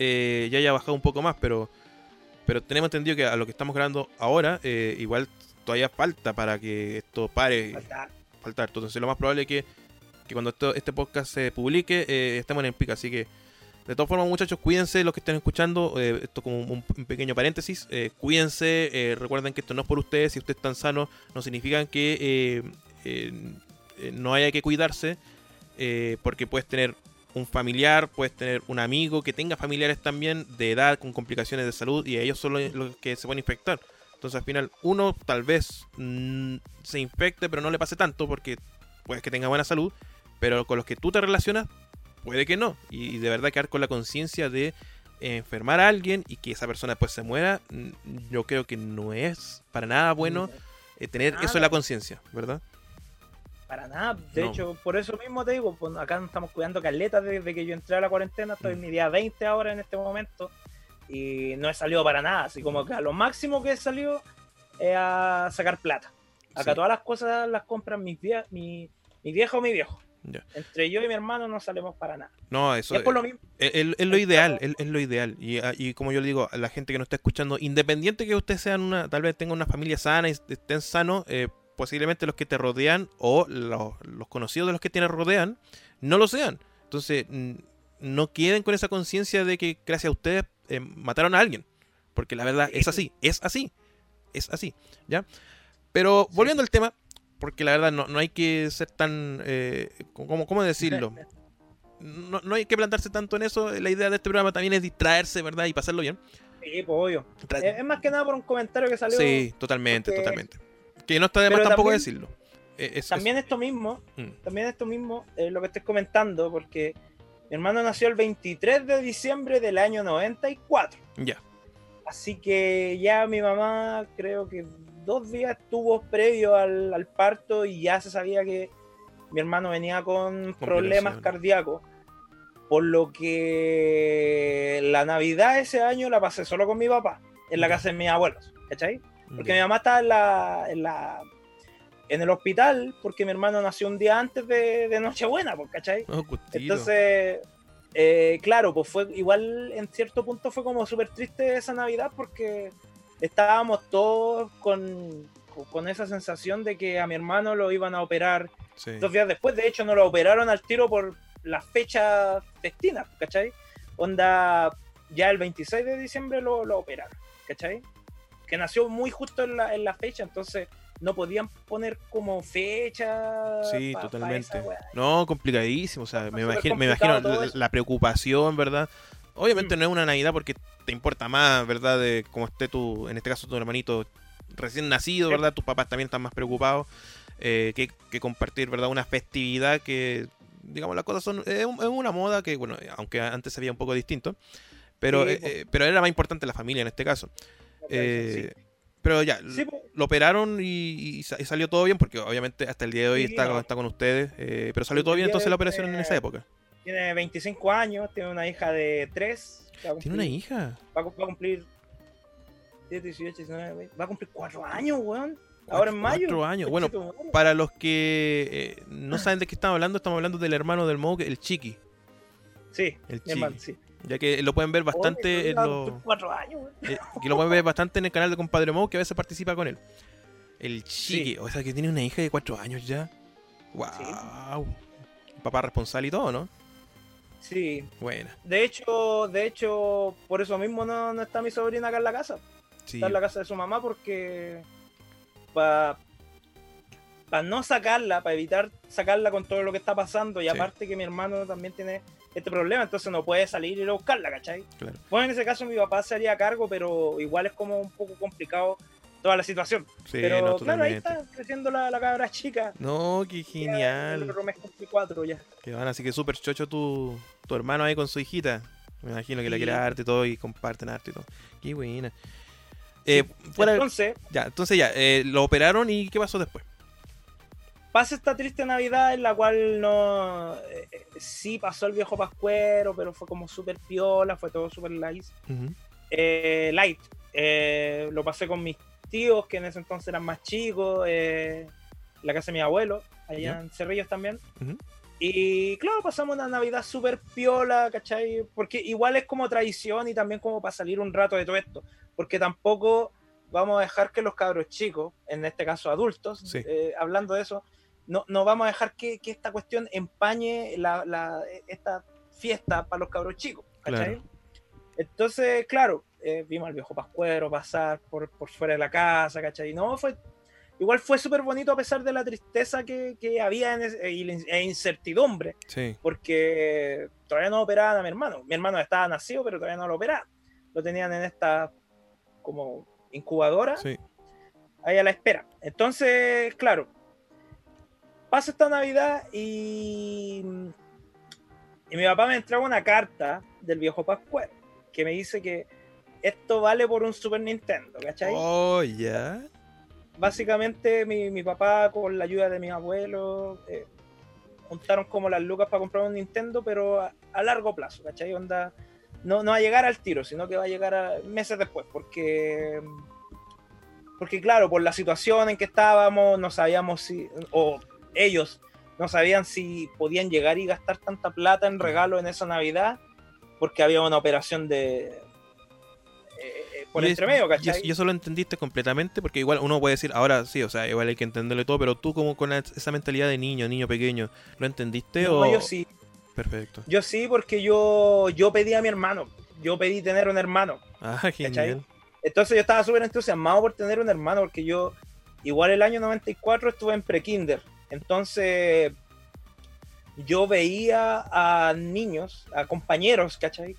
eh, ya haya bajado un poco más, pero pero tenemos entendido que a lo que estamos grabando ahora, eh, igual todavía falta para que esto pare. Faltar. Entonces lo más probable es que, cuando este podcast se publique, eh, estemos en el pico. Así que, de todas formas, muchachos, cuídense los que estén escuchando. Eh, esto como un, pequeño paréntesis. cuídense. recuerden que esto no es por ustedes. Si ustedes están sanos, no significa que no haya que cuidarse. porque puedes tener un familiar, puedes tener un amigo que tenga familiares también de edad con complicaciones de salud y ellos son los que se pueden infectar. Entonces al final uno tal vez mm, se infecte pero no le pase tanto porque puede que tenga buena salud, pero con los que tú te relacionas puede que no. Y de verdad quedar con la conciencia de enfermar a alguien y que esa persona después se muera, mm, yo creo que no es para nada bueno eh, tener eso en la conciencia, ¿verdad? Para nada. De hecho, por eso mismo te digo, pues acá estamos cuidando caletas desde que yo entré a la cuarentena. Estoy en mm. mi día 20 ahora en este momento. Y no he salido para nada. Así como que a lo máximo que he salido es a sacar plata. Acá todas las cosas las compran mis mi, mi viejo o mi viejo. Entre yo y mi hermano no salimos para nada. No, eso es, lo mismo. Es, lo ideal, es, lo ideal. Y, ah, y, como yo le digo a la gente que nos está escuchando, independiente que ustedes sean una, tal vez tengan una familia sana y estén sanos, eh, posiblemente los que te rodean o los, los conocidos de los que te rodean no lo sean. Entonces, no queden con esa conciencia de que gracias a ustedes eh, mataron a alguien. Porque la verdad es así, es así, es así, ¿ya? Pero volviendo al tema, porque la verdad no, no hay que ser tan... Eh, ¿cómo, ¿Cómo decirlo? No, no hay que plantarse tanto en eso. La idea de este programa también es distraerse, ¿verdad? Y pasarlo bien. Sí, pues obvio. Es, es más que nada por un comentario que salió. Sí, totalmente, totalmente. Que no está de más tampoco también- decirlo. Eh, es- También es- esto mismo, Mm. también esto mismo es lo que estoy comentando, porque mi hermano nació el 23 de diciembre del año 94. Ya. Así que ya mi mamá creo que dos días estuvo previo al, al parto y ya se sabía que mi hermano venía con problemas cardíacos. Por lo que la Navidad ese año la pasé solo con mi papá, en la casa de mis abuelos, ¿cachai? Porque mi ya. mamá estaba en la, en la en el hospital porque mi hermano nació un día antes de, de Nochebuena, pues, ¿cachai? Oh. Entonces, eh, claro, pues fue igual en cierto punto fue como súper triste esa Navidad porque estábamos todos con, con esa sensación de que a mi hermano lo iban a operar Sí. dos días después. De hecho, no lo operaron al tiro por las fechas destinas, ¿cachai? Onda, ya el 26 de diciembre lo, lo operaron, ¿cachai? Que nació muy justo en la, en la fecha, entonces no podían poner como fecha. Sí, pa- totalmente. No, complicadísimo. O sea, me imagino, me imagino la, preocupación, ¿verdad? Obviamente Mm. no es una Navidad porque te importa más, ¿verdad? De cómo esté tu, en este caso tu hermanito recién nacido, Sí. ¿verdad? Tus papás también están más preocupados eh, que, que compartir, ¿verdad? Una festividad que, digamos, las cosas son, es, un- es una moda que, bueno, aunque antes se veía un poco distinto, pero, Sí, eh, eh, pero era más importante la familia en este caso. Eh, Pero ya, Sí, po. lo operaron y, y sa- y salió todo bien, porque obviamente hasta el día de hoy Sí, está, no. está con ustedes, eh, pero salió Sí, todo bien entonces la operación en esa época. Tiene 25 años, tiene una hija de 3. Tiene una hija. Va a, va a cumplir 7, 18, 19, 20, va a cumplir 4 años, weón. Ahora en mayo. Cuatro años. Bueno, para los que eh, no saben de qué estamos hablando, estamos hablando del hermano del Mo, el Chiqui. Sí, El Chiqui. hermano, sí. Ya que lo pueden ver bastante en los. cumplir 4 años, eh, que lo pueden ver bastante en el canal de Compadre Mo, que a veces participa con él. El Chiqui, Sí. o sea que tiene una hija de cuatro años ya. Wow. Papá responsable y todo, ¿no? Sí. Buena. De hecho, de hecho, por eso mismo no, no está mi sobrina acá en la casa. Sí. Está en la casa de su mamá porque para no sacarla, para evitar sacarla con todo lo que está pasando y aparte que mi hermano también tiene este problema, entonces no puede salir y ir a buscarla, ¿cachai? Claro. Bueno, en ese caso mi papá se haría cargo, pero igual es como un poco complicado toda la situación. Sí, pero no, claro, ahí está creciendo la, la cabra chica. No, qué genial. cumple cuatro ya. Que van, así que súper chocho tu, tu hermano ahí con su hijita. Me imagino que Sí. quiere arte y todo y comparten arte y todo. Qué buena. Eh, fuera, Entonces, ya, entonces ya, eh, lo operaron y ¿qué pasó después? Pasa esta triste Navidad en la cual no. eh, eh, sí pasó el viejo Pascuero, pero fue como súper piola, fue todo súper light. Ujú. Eh, light. Eh, lo pasé con mis tíos, que en ese entonces eran más chicos, eh, la casa de mi abuelo, allá Ya. en Cerrillos también. Ujú. Y claro, pasamos una Navidad súper piola, ¿cachai? Porque igual es como tradición y también como para salir un rato de todo esto. Porque tampoco vamos a dejar que los cabros chicos, en este caso adultos, Sí. eh, hablando de eso, no, no vamos a dejar que, que esta cuestión empañe la, la- esta fiesta para los cabros chicos, ¿cachai? Claro. Entonces, claro, eh, vimos al viejo Pascuero pasar por, por fuera de la casa, ¿cachai? No, fue, igual fue súper bonito a pesar de la tristeza que, que había en ese- e incertidumbre, Sí. porque todavía no operaban a mi hermano. Mi hermano estaba nacido, pero todavía no lo operaban. Lo tenían en esta como incubadora, Sí. ahí a la espera. Entonces, claro, pasa esta Navidad y, y mi papá me entrega una carta del viejo Pascuero que me dice que esto vale por un Super Nintendo, ¿cachai? Oh, ya. Básicamente mi, mi papá con la ayuda de mis abuelos eh, juntaron como las lucas para comprar un Nintendo, pero a, a largo plazo, ¿cachai? Onda, no, no va a llegar al tiro, sino que va a llegar a meses después, porque porque claro, por la situación en que estábamos, no sabíamos si, o ellos no sabían si podían llegar y gastar tanta plata en regalo en esa Navidad, porque había una operación de eh, eh, por entre medio, ¿cachai? Y eso lo entendiste completamente, porque igual uno puede decir, ahora sí, o sea, igual hay que entenderlo todo, pero tú como con esa mentalidad de niño, niño pequeño, ¿lo entendiste no, o...? yo sí. Perfecto. Yo sí, porque yo, yo pedí a mi hermano, yo pedí tener un hermano. Ah, genial. Entonces yo estaba súper entusiasmado por tener un hermano, porque yo, igual el año 94 estuve en pre-kinder, entonces yo veía a niños, a compañeros, ¿cachai?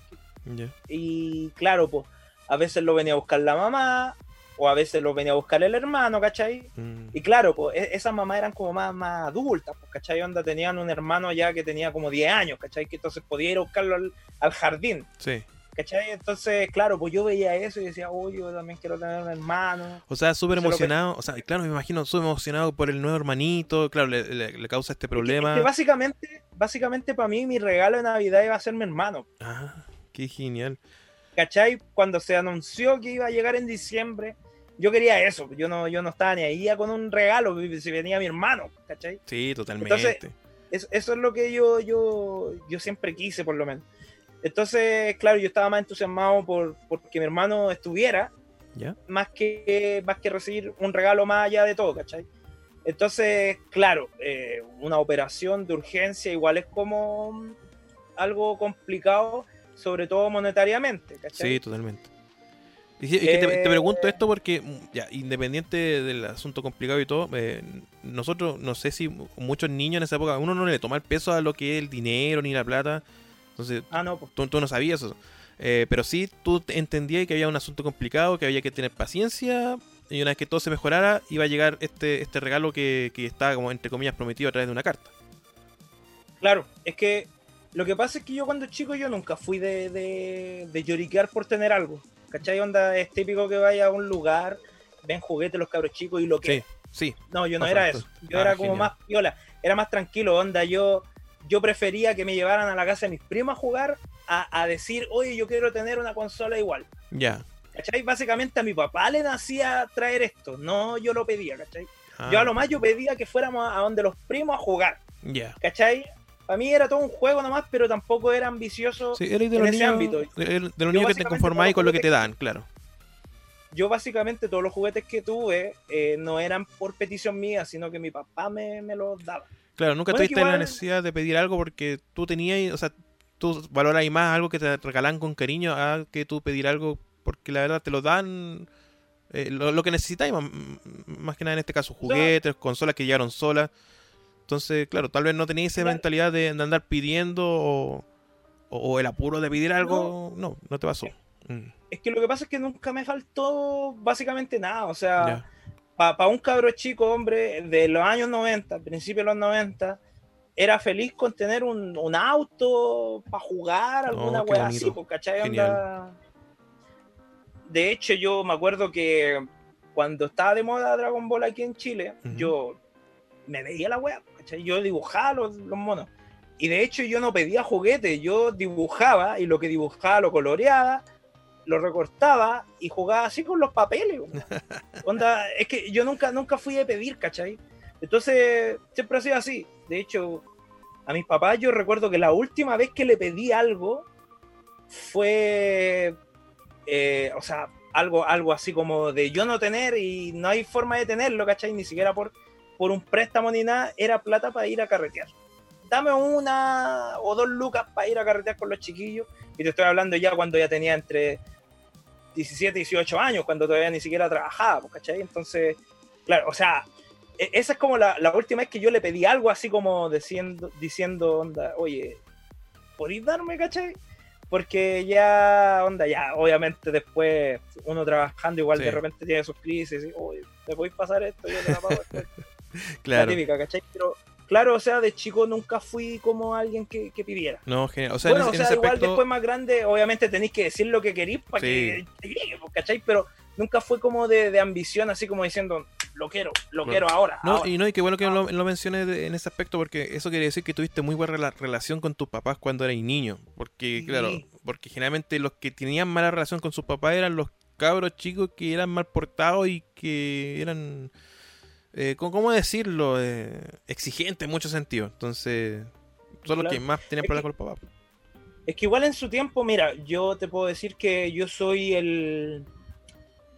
Y claro, pues a veces lo venía a buscar la mamá, o a veces lo venía a buscar el hermano, ¿cachai? Mm. Y claro, pues esas mamás eran como más, más adultas, pues, ¿cachai? Onda tenían un hermano ya que tenía como 10 años, ¿cachai? Que entonces podía ir a buscarlo al, jardín. Sí. ¿Cachai? Entonces, claro, pues yo veía eso y decía, uy, yo también quiero tener un hermano. O sea, súper emocionado, o sea, claro, me imagino, súper emocionado por el nuevo hermanito, claro, le, causa este problema. básicamente, básicamente para mí mi regalo de Navidad iba a ser mi hermano. Ah, qué genial. ¿Cachai? Cuando se anunció que iba a llegar en diciembre, yo quería eso. Yo no, yo no estaba ni ahí con un regalo si venía mi hermano, ¿cachai? Sí, totalmente. Entonces, eso, es lo que yo, yo, yo siempre quise, por lo menos. Entonces, claro, yo estaba más entusiasmado por porque mi hermano estuviera, ¿Ya? Más, que, más que recibir un regalo más allá de todo, ¿cachai? Entonces, claro, eh, una operación de urgencia igual es como algo complicado sobre todo monetariamente. ¿cachai? Sí, totalmente. Y, te, eh, pregunto esto porque, mm, ya, independiente del asunto complicado y todo, eh, nosotros, no sé si muchos niños en esa época, uno no le toma el peso a lo que es el dinero ni la plata. Entonces, ah, no, tú, no sabías eso. Eh, pero sí, tú entendías que había un asunto complicado, que había que tener paciencia. Y una vez que todo se mejorara, iba a llegar este, este regalo que, que estaba, como entre comillas, prometido a través de una carta. Claro, es que lo que pasa es que yo cuando chico yo nunca fui de, de, lloriquear por tener algo. ¿Cachai? Onda, es típico que vaya a un lugar, ven juguetes los cabros chicos y lo que... Sí, sí. No, yo no era eso. Yo era ah, como más piola. Era más tranquilo, onda. Yo, yo prefería que me llevaran a la casa de mis primos a jugar a, decir, oye, yo quiero tener una consola igual. Ya. ¿Cachai? Básicamente a mi papá le nacía traer esto. No yo lo pedía, ¿cachai? Yo a ah. lo más yo pedía que fuéramos a donde los primos a jugar. Ya. ¿Cachai? Para mí era todo un juego nomás, pero tampoco era ambicioso sí, de en ese ámbito. De, los niños que te conformáis con lo que te dan, claro. Yo básicamente todos los juguetes que tuve eh, no eran por petición mía, sino que mi papá me, los daba. Claro, nunca tuviste la necesidad de pedir algo porque tú tenías, o sea, tú valoras más algo que te regalan con cariño a que tú pedir algo porque la verdad te lo dan eh, lo, que necesitáis, más, que nada en este caso, juguetes, consolas que llegaron solas. Entonces, claro, tal vez no tenéis esa mentalidad de, andar pidiendo o, el apuro de pedir algo. No, no, te pasó. Mm. Es que lo que pasa es que nunca me faltó básicamente nada. O sea, para un cabro chico, hombre, de los años 90, principios de los 90, era feliz con tener un, auto para jugar, alguna oh, wea así, pues, ¿cachai? De hecho, yo me acuerdo que cuando estaba de moda Dragon Ball aquí en Chile, yo me veía la wea, Yo dibujaba los, monos. Y de hecho yo no pedía juguetes, yo dibujaba y lo que dibujaba lo coloreaba, lo recortaba y jugaba así con los papeles. Onda, es que yo nunca, nunca fui a pedir, ¿cachai? Entonces, siempre ha sido así. De hecho, a mis papás yo recuerdo que la última vez que le pedí algo fue, eh, o sea, algo, algo así como de yo no tener y no hay forma de tenerlo, ¿cachai? Ni siquiera por por un préstamo ni nada, era plata para ir a carretear. Dame una o dos lucas para ir a carretear con los chiquillos. Y te estoy hablando ya cuando ya tenía entre 17 y 18 años, cuando todavía ni siquiera trabajaba, pues, ¿cachai? Entonces, claro, o sea, e-, esa es como la, última vez que yo le pedí algo así como diciendo, diciendo onda, oye, ¿podéis darme, cachai? Porque ya, onda, ya, obviamente después uno trabajando igual de repente tiene sus crisis, y, oye, ¿me podéis pasar esto? Yo te la pago claro. típica, ¿cachai? Pero claro, o sea, de chico nunca fui como alguien que, pidiera. No, genial. O sea, bueno, o sea, igual después más grande, obviamente tenéis que decir lo que queréis para que te llegue, pues, ¿cachai? Pero nunca fue como de, ambición, así como diciendo, lo quiero, lo quiero ahora. No, y no, y qué bueno que lo, lo menciones en ese aspecto, porque eso quiere decir que tuviste muy buena relación con tus papás cuando eras niño. Porque, claro, porque generalmente los que tenían mala relación con sus papás eran los cabros chicos que eran mal portados y que eran eh, ¿cómo decirlo? Eh, exigente en muchos sentidos. Entonces, son los que más tenían problemas con el papá. Es que igual en su tiempo, mira, yo te puedo decir que yo soy el,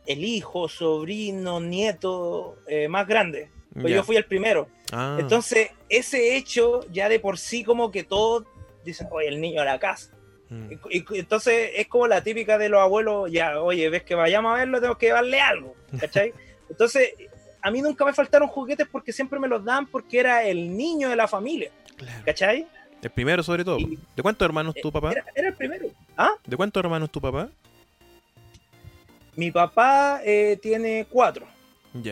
el hijo, sobrino, nieto eh, más grande. Pues yo fui el primero. Ah. Entonces, ese hecho ya de por sí como que todos dicen, oye, el niño a la casa. Mm. Y, entonces es como la típica de los abuelos, ya, oye, ves que vayamos a verlo, tengo que darle algo, ¿cachai? entonces, a mí nunca me faltaron juguetes porque siempre me los dan porque era el niño de la familia, ¿cachai? El primero sobre todo. ¿De cuántos hermanos tu papá? Era, el primero. ¿Ah? ¿De cuántos hermanos tu papá? Mi papá eh, tiene cuatro.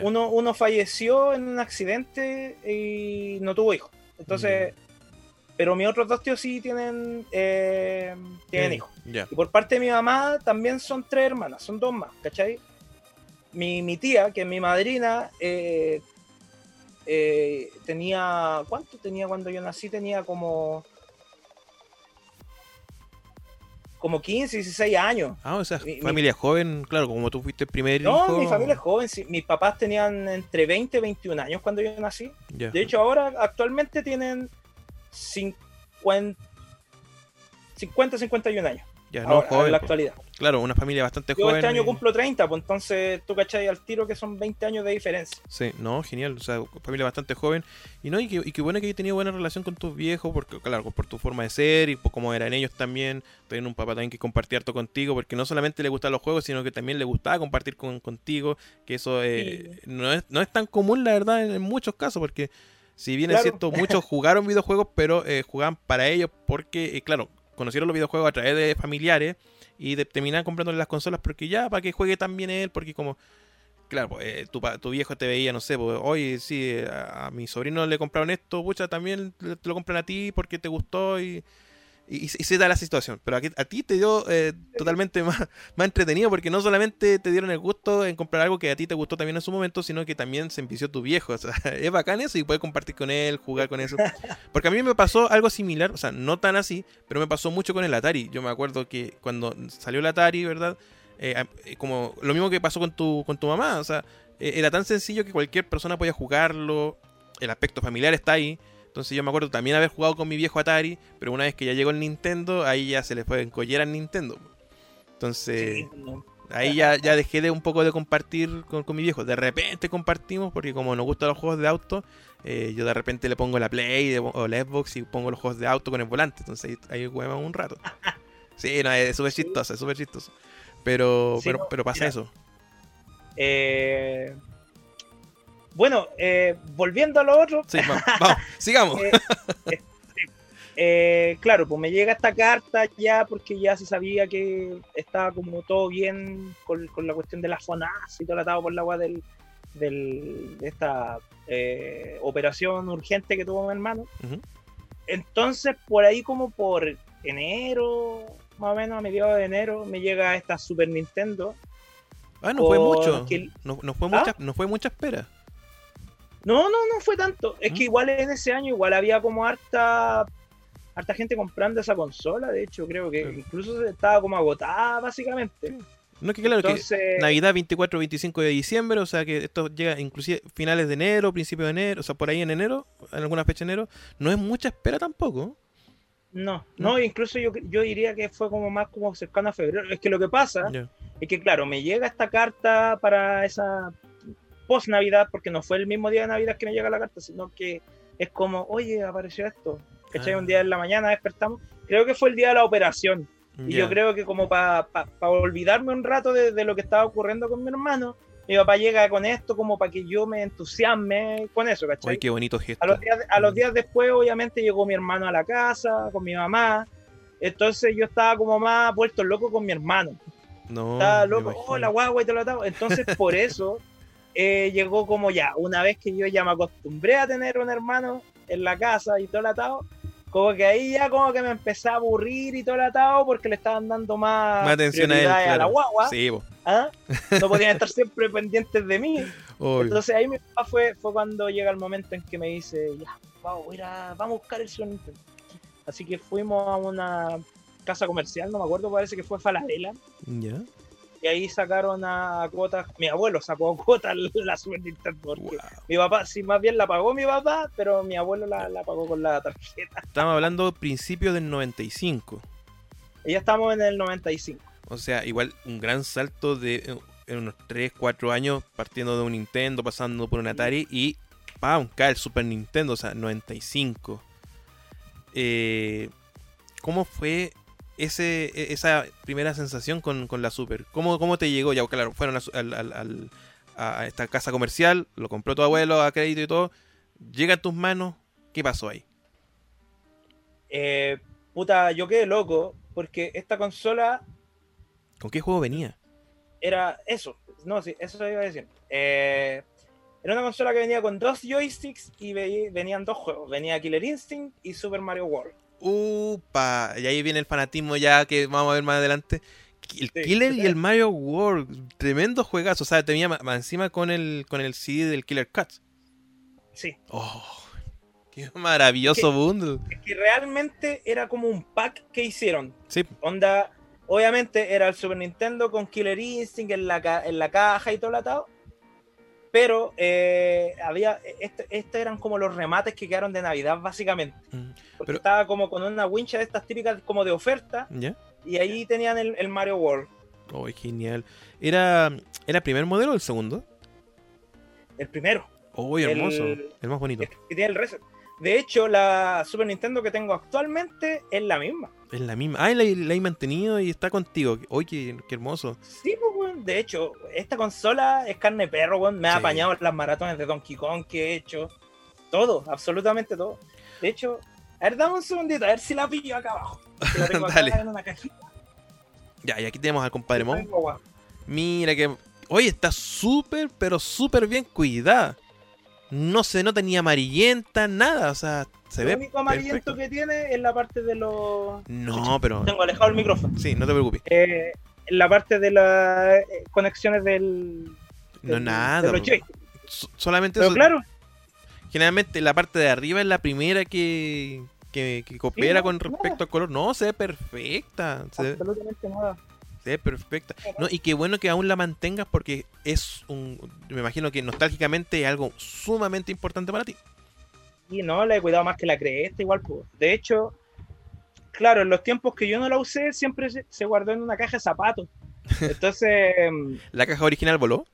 Uno, uno falleció en un accidente y no tuvo hijos. Entonces, pero mis otros dos tíos sí tienen, eh, tienen hijos. Y por parte de mi mamá también son tres hermanas, son dos más, ¿cachai? Mi, mi tía, que es mi madrina, eh, eh, tenía, ¿cuánto tenía cuando yo nací? Tenía como como 15, 16 años. Ah, o sea, familia joven, claro, como tú fuiste el primer no, mi familia es joven, mis papás tenían entre 20 y 21 años cuando yo nací. De hecho, ahora actualmente tienen 50, 50 51 años. Ya, no, joven, en la actualidad. Claro, una familia bastante Yo este año cumplo 30, pues entonces tú cachai al tiro que son 20 años de diferencia. Sí, no, genial, o sea, familia bastante joven. Y no, y que, y que bueno que hayas tenido buena relación con tus viejos, porque claro, por tu forma de ser y por cómo eran ellos también. Tenían un papá también que compartía harto contigo, porque no solamente le gustaban los juegos, sino que también le gustaba compartir con, contigo, que eso eh, no, es, no es tan común, la verdad, en, muchos casos, porque si bien es cierto, muchos jugaron videojuegos, pero eh, jugaban para ellos porque, eh, claro, conocieron los videojuegos a través de familiares y de, comprándole las consolas porque ya, para que juegue también él, porque como, claro, pues, eh, tu, tu, viejo te veía, no sé, pues, oye, sí, a, mi sobrino le compraron esto, pucha, también te lo compran a ti porque te gustó y y, se da la situación. Pero aquí, a ti te dio eh, totalmente más, más entretenido porque no solamente te dieron el gusto en comprar algo que a ti te gustó también en su momento, sino que también se envició tu viejo. O sea, es bacán eso y puedes compartir con él, jugar con eso. Porque a mí me pasó algo similar, o sea, no tan así, pero me pasó mucho con el Atari. Yo me acuerdo que cuando salió el Atari, ¿verdad? Eh, eh, como lo mismo que pasó con tu, con tu mamá, o sea, era tan sencillo que cualquier persona podía jugarlo, el aspecto familiar está ahí. Entonces yo me acuerdo también haber jugado con mi viejo Atari, pero una vez que ya llegó el Nintendo, ahí ya se le fue encoller al Nintendo. Entonces, ahí ya, ya dejé de un poco de compartir con, mi viejo. De repente compartimos, porque como nos gustan los juegos de auto, eh, yo de repente le pongo la Play o la Xbox y pongo los juegos de auto con el volante. Entonces ahí, jugamos un rato. Sí, no, es súper chistoso, es súper chistoso. Pero, pero, pero pasa eso. Eh, bueno, eh, volviendo a lo otro. Sí, vamos, sigamos. Eh, eh, claro, pues me llega esta carta ya porque ya se sabía que estaba como todo bien con, la cuestión de las FONAS y todo atado por la agua del, del, de esta operación urgente que tuvo mi hermano. Entonces, por ahí como por enero, más o menos a mediados de enero, me llega esta Super Nintendo. Ah, no fue mucho. No, fue mucha, ¿Ah? no fue mucha espera. No, no, no fue tanto. Es que ¿Mm? igual en ese año igual había como harta harta gente comprando esa consola, de hecho creo que incluso estaba como agotada básicamente. No es que claro que Navidad 24 25 de diciembre, o sea que esto llega inclusive finales de enero, principios de enero, o sea, por ahí en enero, en alguna fecha de enero, no es mucha espera tampoco. No, no, incluso yo, yo diría que fue como más como cercano a febrero. Es que lo que pasa es que claro, me llega esta carta para esa post Navidad, porque no fue el mismo día de Navidad que me llega la carta, sino que es como, oye, apareció esto. ¿Cachai? Un día en la mañana despertamos. Creo que fue el día de la operación. Y yo creo que como para olvidarme un rato de, lo que estaba ocurriendo con mi hermano, mi papá llega con esto como para que yo me entusiasme con eso, ¿cachai? Ay, qué bonito gesto. A los, días, a los días después, obviamente, llegó mi hermano a la casa, con mi mamá. Entonces yo estaba como más vuelto loco con mi hermano. No. Estaba loco, oh, la guagua y todo lo Entonces, por eso eh, llegó como ya, una vez que yo ya me acostumbré a tener un hermano en la casa y todo el atado, como que ahí ya como que me empecé a aburrir y todo el atado porque le estaban dando más, atención a, la guagua. ¿Ah? No podían estar siempre pendientes de mí. Entonces ahí mi papá fue, fue cuando llega el momento en que me dice, ya, vamos a, vamos a buscar el Super Así que fuimos a una casa comercial, no me acuerdo, parece que fue Falabella. Ya y ahí sacaron a cuotas, mi abuelo sacó a cuotas la Super Nintendo. Mi papá, sí, más bien la pagó mi papá, pero mi abuelo la, pagó con la tarjeta. Estamos hablando principio del 95. Y ya estamos en el 95. O sea, igual un gran salto de eh, en unos 3, 4 años partiendo de un Nintendo, pasando por un Atari y ¡pam! cae el Super Nintendo, o sea, 95. Eh, ¿Cómo fue ese, e, esa primera sensación con, con la Super? ¿Cómo, ¿Cómo te llegó? Ya, claro, fueron a, al- al- al- a esta casa comercial, lo compró tu abuelo a crédito y todo. Llega a tus manos, ¿qué pasó ahí? Eh, puta, yo quedé loco porque esta consola ¿Con qué juego venía? era eso. No, sí, eso iba a decir. Eh, era una consola que venía con dos joysticks y ve- venían dos juegos. Venía Killer Instinct y Super Mario World. Upa, y ahí viene el fanatismo ya que vamos a ver más adelante. El Sí. Killer y el Mario World, tremendo juegazo. O sea, tenía más encima con el, con el CD del Killer Cuts. Sí, Oh, qué maravilloso bundle. es que realmente era como un pack que hicieron. Sí, Onda, obviamente era el Super Nintendo con Killer Instinct en la, en la caja y todo el atado. Pero eh, había, este, estos eran como los remates que quedaron de Navidad, básicamente. Mm, Porque Pero- estaba como con una wincha de estas típicas como de oferta. ¿ya? Y ahí tenían el, el Mario World. Oh, genial. ¿Era, ¿Era el primer modelo o el segundo? El primero. Oh, El- hermoso. El, más bonito. el que tiene el reset. De hecho, la Super Nintendo que tengo actualmente es la misma. Es la misma. Ah, la, la he mantenido y está contigo. Oye, qué, qué hermoso. Sí, pues, weón. De hecho, esta consola es carne de perro, weón. Me ha apañado las maratones de Donkey Kong que he hecho. Todo, absolutamente todo. De hecho, a ver, dame un segundito, a ver si la pillo acá abajo. Que la tengo acá Dale. en una cajita. Ya, y aquí tenemos al compadre Mon. Mira que. Oye, está súper, pero súper bien cuidada. No se nota ni amarillenta, nada. O sea, se Lo ve. único amarillento perfecto. que tiene es la parte de los. No, pero. Tengo alejado el micrófono. Sí, no te preocupes. Eh, la parte de las eh, conexiones del. No, nada. de los po. joysticks. So- solamente Pero eso. claro, Generalmente la parte de arriba es la primera que, que, que coopera no, con nada. respecto al color. No, se ve perfecta. Se ve, absolutamente nada. Se perfecta. No, y qué bueno que aún la mantengas porque es un. Me imagino que nostálgicamente es algo sumamente importante para ti. Y no, la he cuidado más que la cresta, igual. Pues. De hecho, claro, en los tiempos que yo no la usé, siempre se, guardó en una caja de zapatos. Entonces, mm, ¿La caja original voló?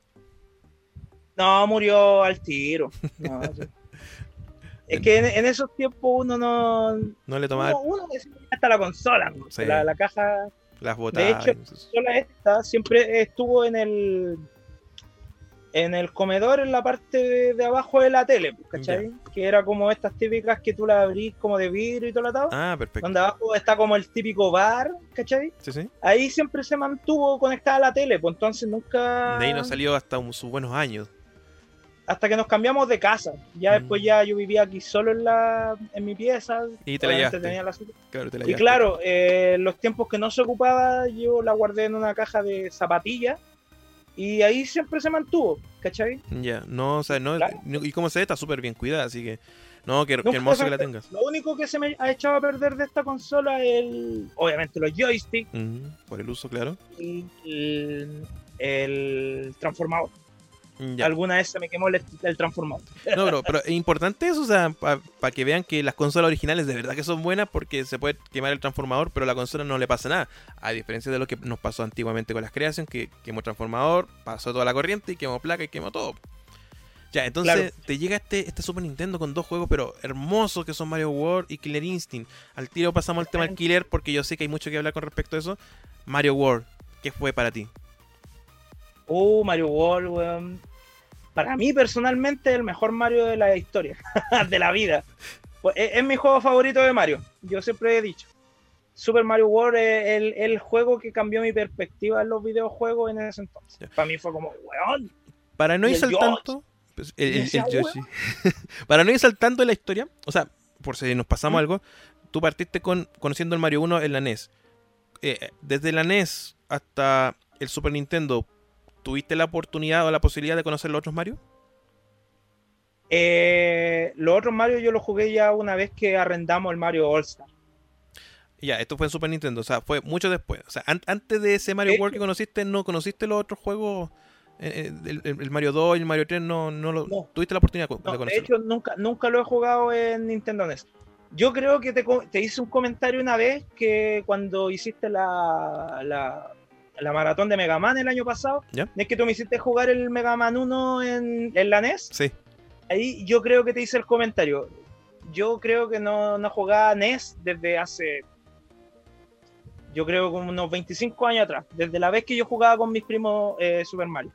no, murió al tiro. No, sí. Es que en, en esos tiempos uno no. No le tomaba Uno, uno hasta la consola. ¿no? Sí. La, la caja las botas. hecho, consola esta siempre estuvo en el en el comedor en la parte de, de abajo de la tele, pues, ¿cachai? Que era como estas típicas que tú la abrís como de vidrio y todo lo atado. Ah, perfecto. Donde abajo está como el típico bar, ¿cachai? Sí, sí. Ahí siempre se mantuvo conectada a la tele, pues entonces nunca... De ahí no salió hasta un- sus buenos años. Hasta que nos cambiamos de casa. Ya Mm. después ya yo vivía aquí solo en la en mi pieza. Y te la tenía la. Claro, te la Y claro, eh, los tiempos que no se ocupaba, yo la guardé en una caja de zapatillas y ahí siempre se mantuvo, ¿cachai? Ya, no, o sea, no. Claro. Y como se ve, está súper bien cuidada, así que. No, qué, qué hermoso que la tengas. Lo único que se me ha echado a perder de esta consola es, el, obviamente, los joysticks Mm, por el uso, claro. y el, el transformador. Ya. Alguna vez se me quemó el, el transformador. No, pero, pero es importante eso, o sea, para que vean que las consolas originales de verdad que son buenas porque se puede quemar el transformador, pero a la consola no le pasa nada. A diferencia de lo que nos pasó antiguamente con las creaciones, que quemó el transformador, pasó toda la corriente y quemó placa y quemó todo. Ya, entonces Claro. te llega este, este Super Nintendo con dos juegos, pero hermosos que son Mario World y Killer Instinct. Al tiro pasamos al tema del Killer porque yo sé que hay mucho que hablar con respecto a eso. Mario World, ¿qué fue para ti? Uh, Mario World, weón. Para mí, personalmente, el mejor Mario de la historia, de la vida. Pues, es, es mi juego favorito de Mario, yo siempre he dicho. Super Mario World es el, el juego que cambió mi perspectiva en los videojuegos en ese entonces. Para mí fue como, weón, Para no ir el saltando. pues, el, Yoshi. Para no ir saltando en la historia, o sea, por si nos pasamos ¿Mm? algo, tú partiste con conociendo el Mario 1 en la NES. Eh, desde la NES hasta el Super Nintendo, ¿tuviste la oportunidad o la posibilidad de conocer los otros Mario? Eh, los otros Mario yo los jugué ya una vez que arrendamos el Mario All Star. Ya, esto fue en Super Nintendo, o sea, fue mucho después. O sea, an- antes de ese Mario World que conociste, ¿no conociste los otros juegos? Eh, eh, el, el- el Mario 2 y el Mario 3 no, no lo No. tuviste la oportunidad de No, de conocerlo. hecho, nunca, nunca lo he jugado en Nintendo NES. Yo creo que te, hice un comentario una vez que cuando hiciste la, la, la maratón de Mega Man el año pasado, ¿Ya? es que tú me hiciste jugar el Mega Man 1 en, en la NES. Sí. Ahí yo creo que te hice el comentario. Yo creo que no, no jugaba NES desde hace. Yo creo como unos 25 años atrás. Desde la vez que yo jugaba con mis primos eh, Super Mario.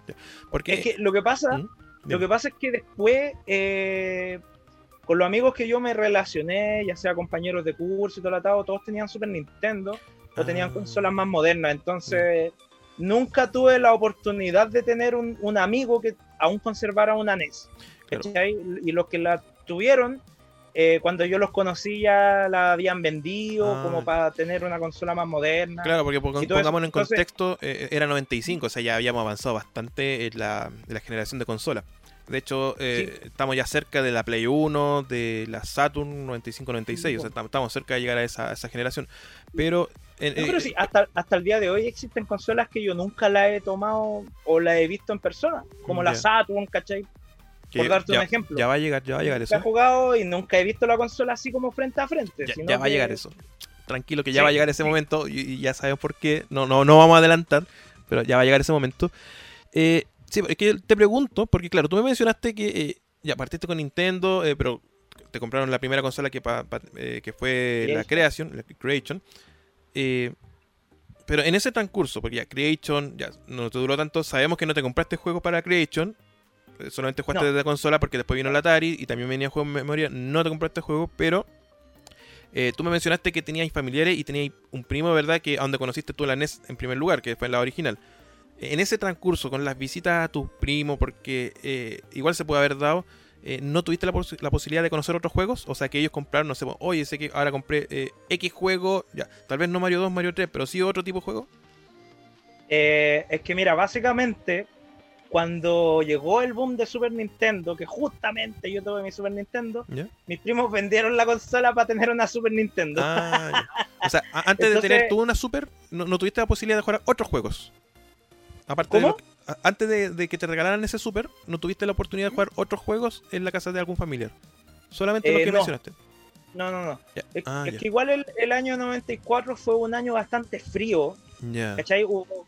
Porque Es que lo que pasa, ¿Mm? lo que pasa es que después, eh, con los amigos que yo me relacioné, ya sea compañeros de curso y todo lo atado, todos tenían Super Nintendo o tenían Ah. consolas más modernas. Entonces, nunca tuve la oportunidad de tener un, un amigo que aún conservara una NES. Y los que la tuvieron, eh, cuando yo los conocí ya la habían vendido Ah. como para tener una consola más moderna. Claro, porque pon- Y todo eso, pongámonos en entonces- contexto, eh, era 95, o sea, ya habíamos avanzado bastante en la, en la generación de consolas. De hecho, eh, estamos ya cerca de la Play 1, de la Saturn 95-96, o sea, tam- estamos cerca de llegar a esa, a esa generación. Pero... eh, No, eh, pero sí, hasta, hasta el día de hoy existen consolas que yo nunca las he tomado o las he visto en persona, como la. Saturn, ¿cachai? que por darte ya, un ejemplo. Ya va a llegar, ya va a llegar Nunca he eso. jugado y nunca he visto la consola así como frente a frente. Ya, sino ya va a llegar eso. Tranquilo que ya Sí, va a llegar ese sí. momento y, y ya sabemos por qué. No, no, no vamos a adelantar, pero ya va a llegar ese momento. Eh, sí, es que te pregunto, porque claro, tú me mencionaste que eh, ya partiste con Nintendo, eh, pero te compraron la primera consola que, pa- pa- eh, que fue la Creation, la Creation. Eh, pero en ese transcurso, porque ya Creation ya no te duró tanto, sabemos que no te compraste juegos para Creation, eh, solamente jugaste No. desde la consola porque después vino la Atari y también venía juego en memoria, no te compraste juegos, pero eh, tú me mencionaste que teníais familiares y teníais un primo, ¿verdad? Que a donde conociste tú la NES en primer lugar, que fue en la original. En ese transcurso, con las visitas a tus primos, porque eh, igual se puede haber dado, eh, ¿no tuviste la, pos- la posibilidad de conocer otros juegos? O sea, que ellos compraron, no sé, oye, sé que ahora compré eh, X juego, ya, tal vez no Mario 2, Mario 3, pero sí otro tipo de juego. Eh, es que mira, básicamente, cuando llegó el boom de Super Nintendo, que justamente yo tuve mi Super Nintendo, ¿Ya? mis primos vendieron la consola para tener una Super Nintendo. Ah, ya. O sea, antes de tener tú una Super, no, no tuviste la posibilidad de jugar otros juegos. Aparte de antes de, de que te regalaran ese Super, no tuviste la oportunidad de jugar otros juegos en la casa de algún familiar. Solamente lo Eh, que no. mencionaste. No, no, no. Es, Ah, es que igual el, el año 94 fue un año bastante frío, Ya. ¿cachai? Hubo-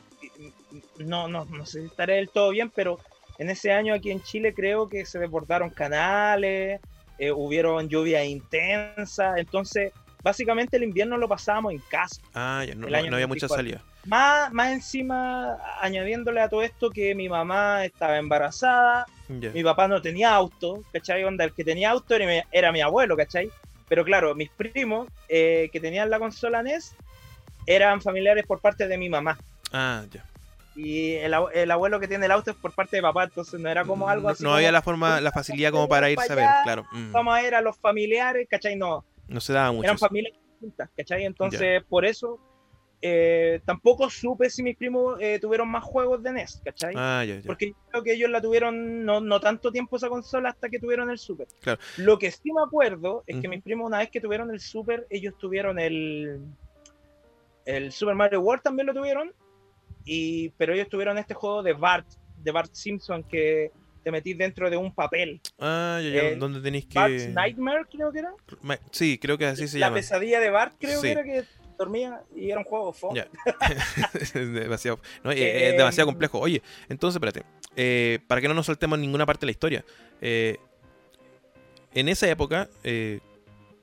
no, no, no sé si estaré del todo bien, pero en ese año aquí en Chile creo que se desbordaron canales, eh, hubieron lluvia intensa, entonces básicamente el invierno lo pasábamos en casa. Ah, ya, no, había mucha 94. salida. Más, más encima, añadiéndole a todo esto que mi mamá estaba embarazada, mi papá no tenía auto, ¿cachai? Onda, el que tenía auto era mi, era mi abuelo, ¿cachai? Pero claro, mis primos eh, que tenían la consola NES eran familiares por parte de mi mamá. Ah, ya. Y el, abue- el abuelo que tiene el auto es por parte de papá, entonces no era como algo no, así. no como, había la forma, la facilidad como para irse a ver, claro. Mm, Vamos a ver a los familiares, ¿cachai? No, No se daba mucho. eran eso. familias distintas, ¿cachai? Entonces, por eso eh, tampoco supe si mis primos eh, tuvieron más juegos de NES, ¿cachai? Ah. Porque yo creo que ellos la tuvieron no, no tanto tiempo esa consola hasta que tuvieron el Super. Claro. Lo que sí me acuerdo es que mis primos una vez que tuvieron el Super, ellos tuvieron el el Super Mario World también lo tuvieron, y pero ellos tuvieron este juego de Bart, de Bart Simpson que te metís dentro de un papel. Ah, ya, ya. eh, ¿Dónde tenéis Bart's que...? Nightmare creo que era. Ma- Sí, creo que así se la llama. pesadilla de Bart creo Sí. que era que dormía y era un juego es demasiado, no, eh, Eh, es demasiado complejo. Oye, entonces, espérate. eh, para que no nos saltemos en ninguna parte de la historia. eh, en esa época,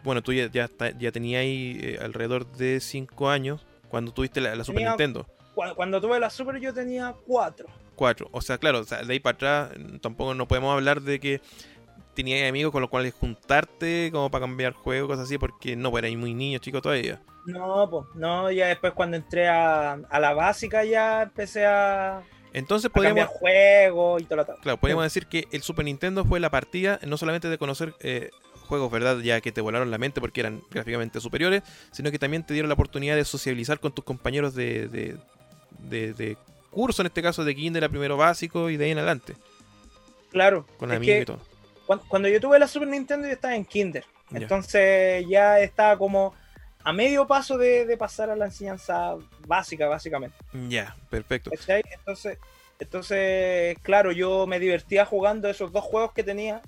bueno, tú ya, ya, ya tenías ahí alrededor de 5 años cuando tuviste la, la Super Tenía- Nintendo. Cuando, cuando tuve la Super yo tenía cuatro. 4. O sea, claro, o sea, de ahí para atrás mm, tampoco no podemos hablar de que tenías amigos con los cuales juntarte como para cambiar juegos, cosas así, porque no, pues eras muy niño, chico todavía. No, pues, no, ya después cuando entré a, a la básica ya empecé a, Entonces cambiar podríamos, juegos y todo lo tal. Claro, podríamos decir que el Super Nintendo fue la partida no solamente de conocer eh, juegos, ¿verdad? Ya que te volaron la mente porque eran gráficamente superiores, sino que también te dieron la oportunidad de sociabilizar con tus compañeros de, de, de- de curso, en este caso de kinder a primero básico y de ahí en adelante, Claro, con que y todo. cuando, yo tuve la Super Nintendo yo estaba en kinder. Ya. Entonces ya estaba como a medio paso de, de pasar a la enseñanza básica, básicamente. Ya, perfecto. ¿cachai? Entonces, entonces, claro, yo me divertía jugando esos dos juegos que tenía.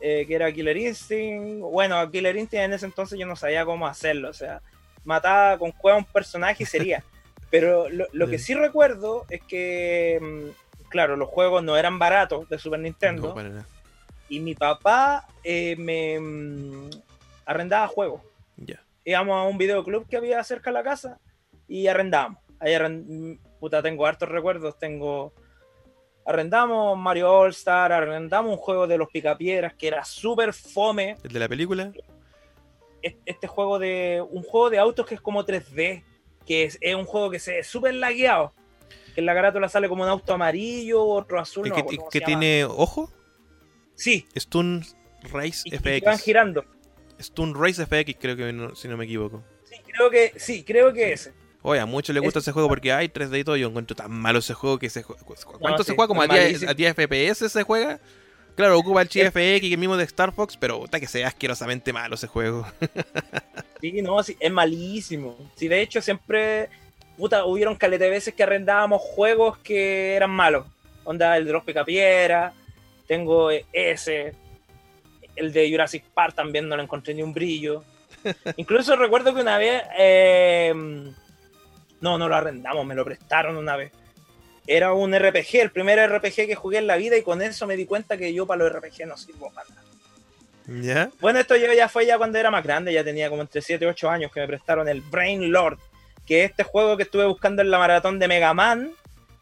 eh, que era Killer Instinct. Bueno, Killer Instinct en ese entonces yo no sabía cómo hacerlo, o sea, mataba con cueva un personaje y sería. Pero lo, lo que sí recuerdo es que, mm, claro, los juegos no eran baratos de Super Nintendo No, para nada. y mi papá eh, me mm, arrendaba juegos. Ya. Íbamos a un videoclub que había cerca de la casa y arrendábamos. Ahí arrend- puta, tengo hartos recuerdos, tengo... Arrendamos Mario All Star, arrendamos un juego de los picapiedras que era súper fome. ¿El de la película? Es- Este juego de... Un juego de autos que es como 3D, que es, es un juego que se ve súper lagueado. Que en la carátula sale como un auto amarillo, otro azul. ¿El no que, tiene ojo? Sí, Stun Race y, y que van FX. girando. Stun Race FX, creo que no- si no me equivoco. Sí, creo que, sí, creo que ese. Oye, a muchos les gusta Es- ese juego porque hay 3D y todo. Yo encuentro tan malo ese juego que se juega. ¿Cuánto se sí, juega? Como a es 10, malísimo. a 10 FPS se juega. Claro, ocupa el GFX y el mismo de Star Fox, pero puta que sea asquerosamente malo ese juego. Sí, no, sí, es malísimo. Sí, de hecho, siempre, puta, hubieron caleta de veces que arrendábamos juegos que eran malos. Onda, el de los Picapiedra, tengo eh, ese, el de Jurassic Park también no le encontré ni un brillo. Incluso recuerdo que una vez, eh, no, no lo arrendamos, me lo prestaron una vez. Era un RPG, el primer RPG que jugué en la vida y con eso me di cuenta que yo para los RPG no sirvo para nada. ¿Ya? Bueno, esto yo ya fue ya cuando era más grande, ya tenía como entre 7 y 8 años que me prestaron el Brain Lord, que es este juego que estuve buscando en la maratón de Mega Man,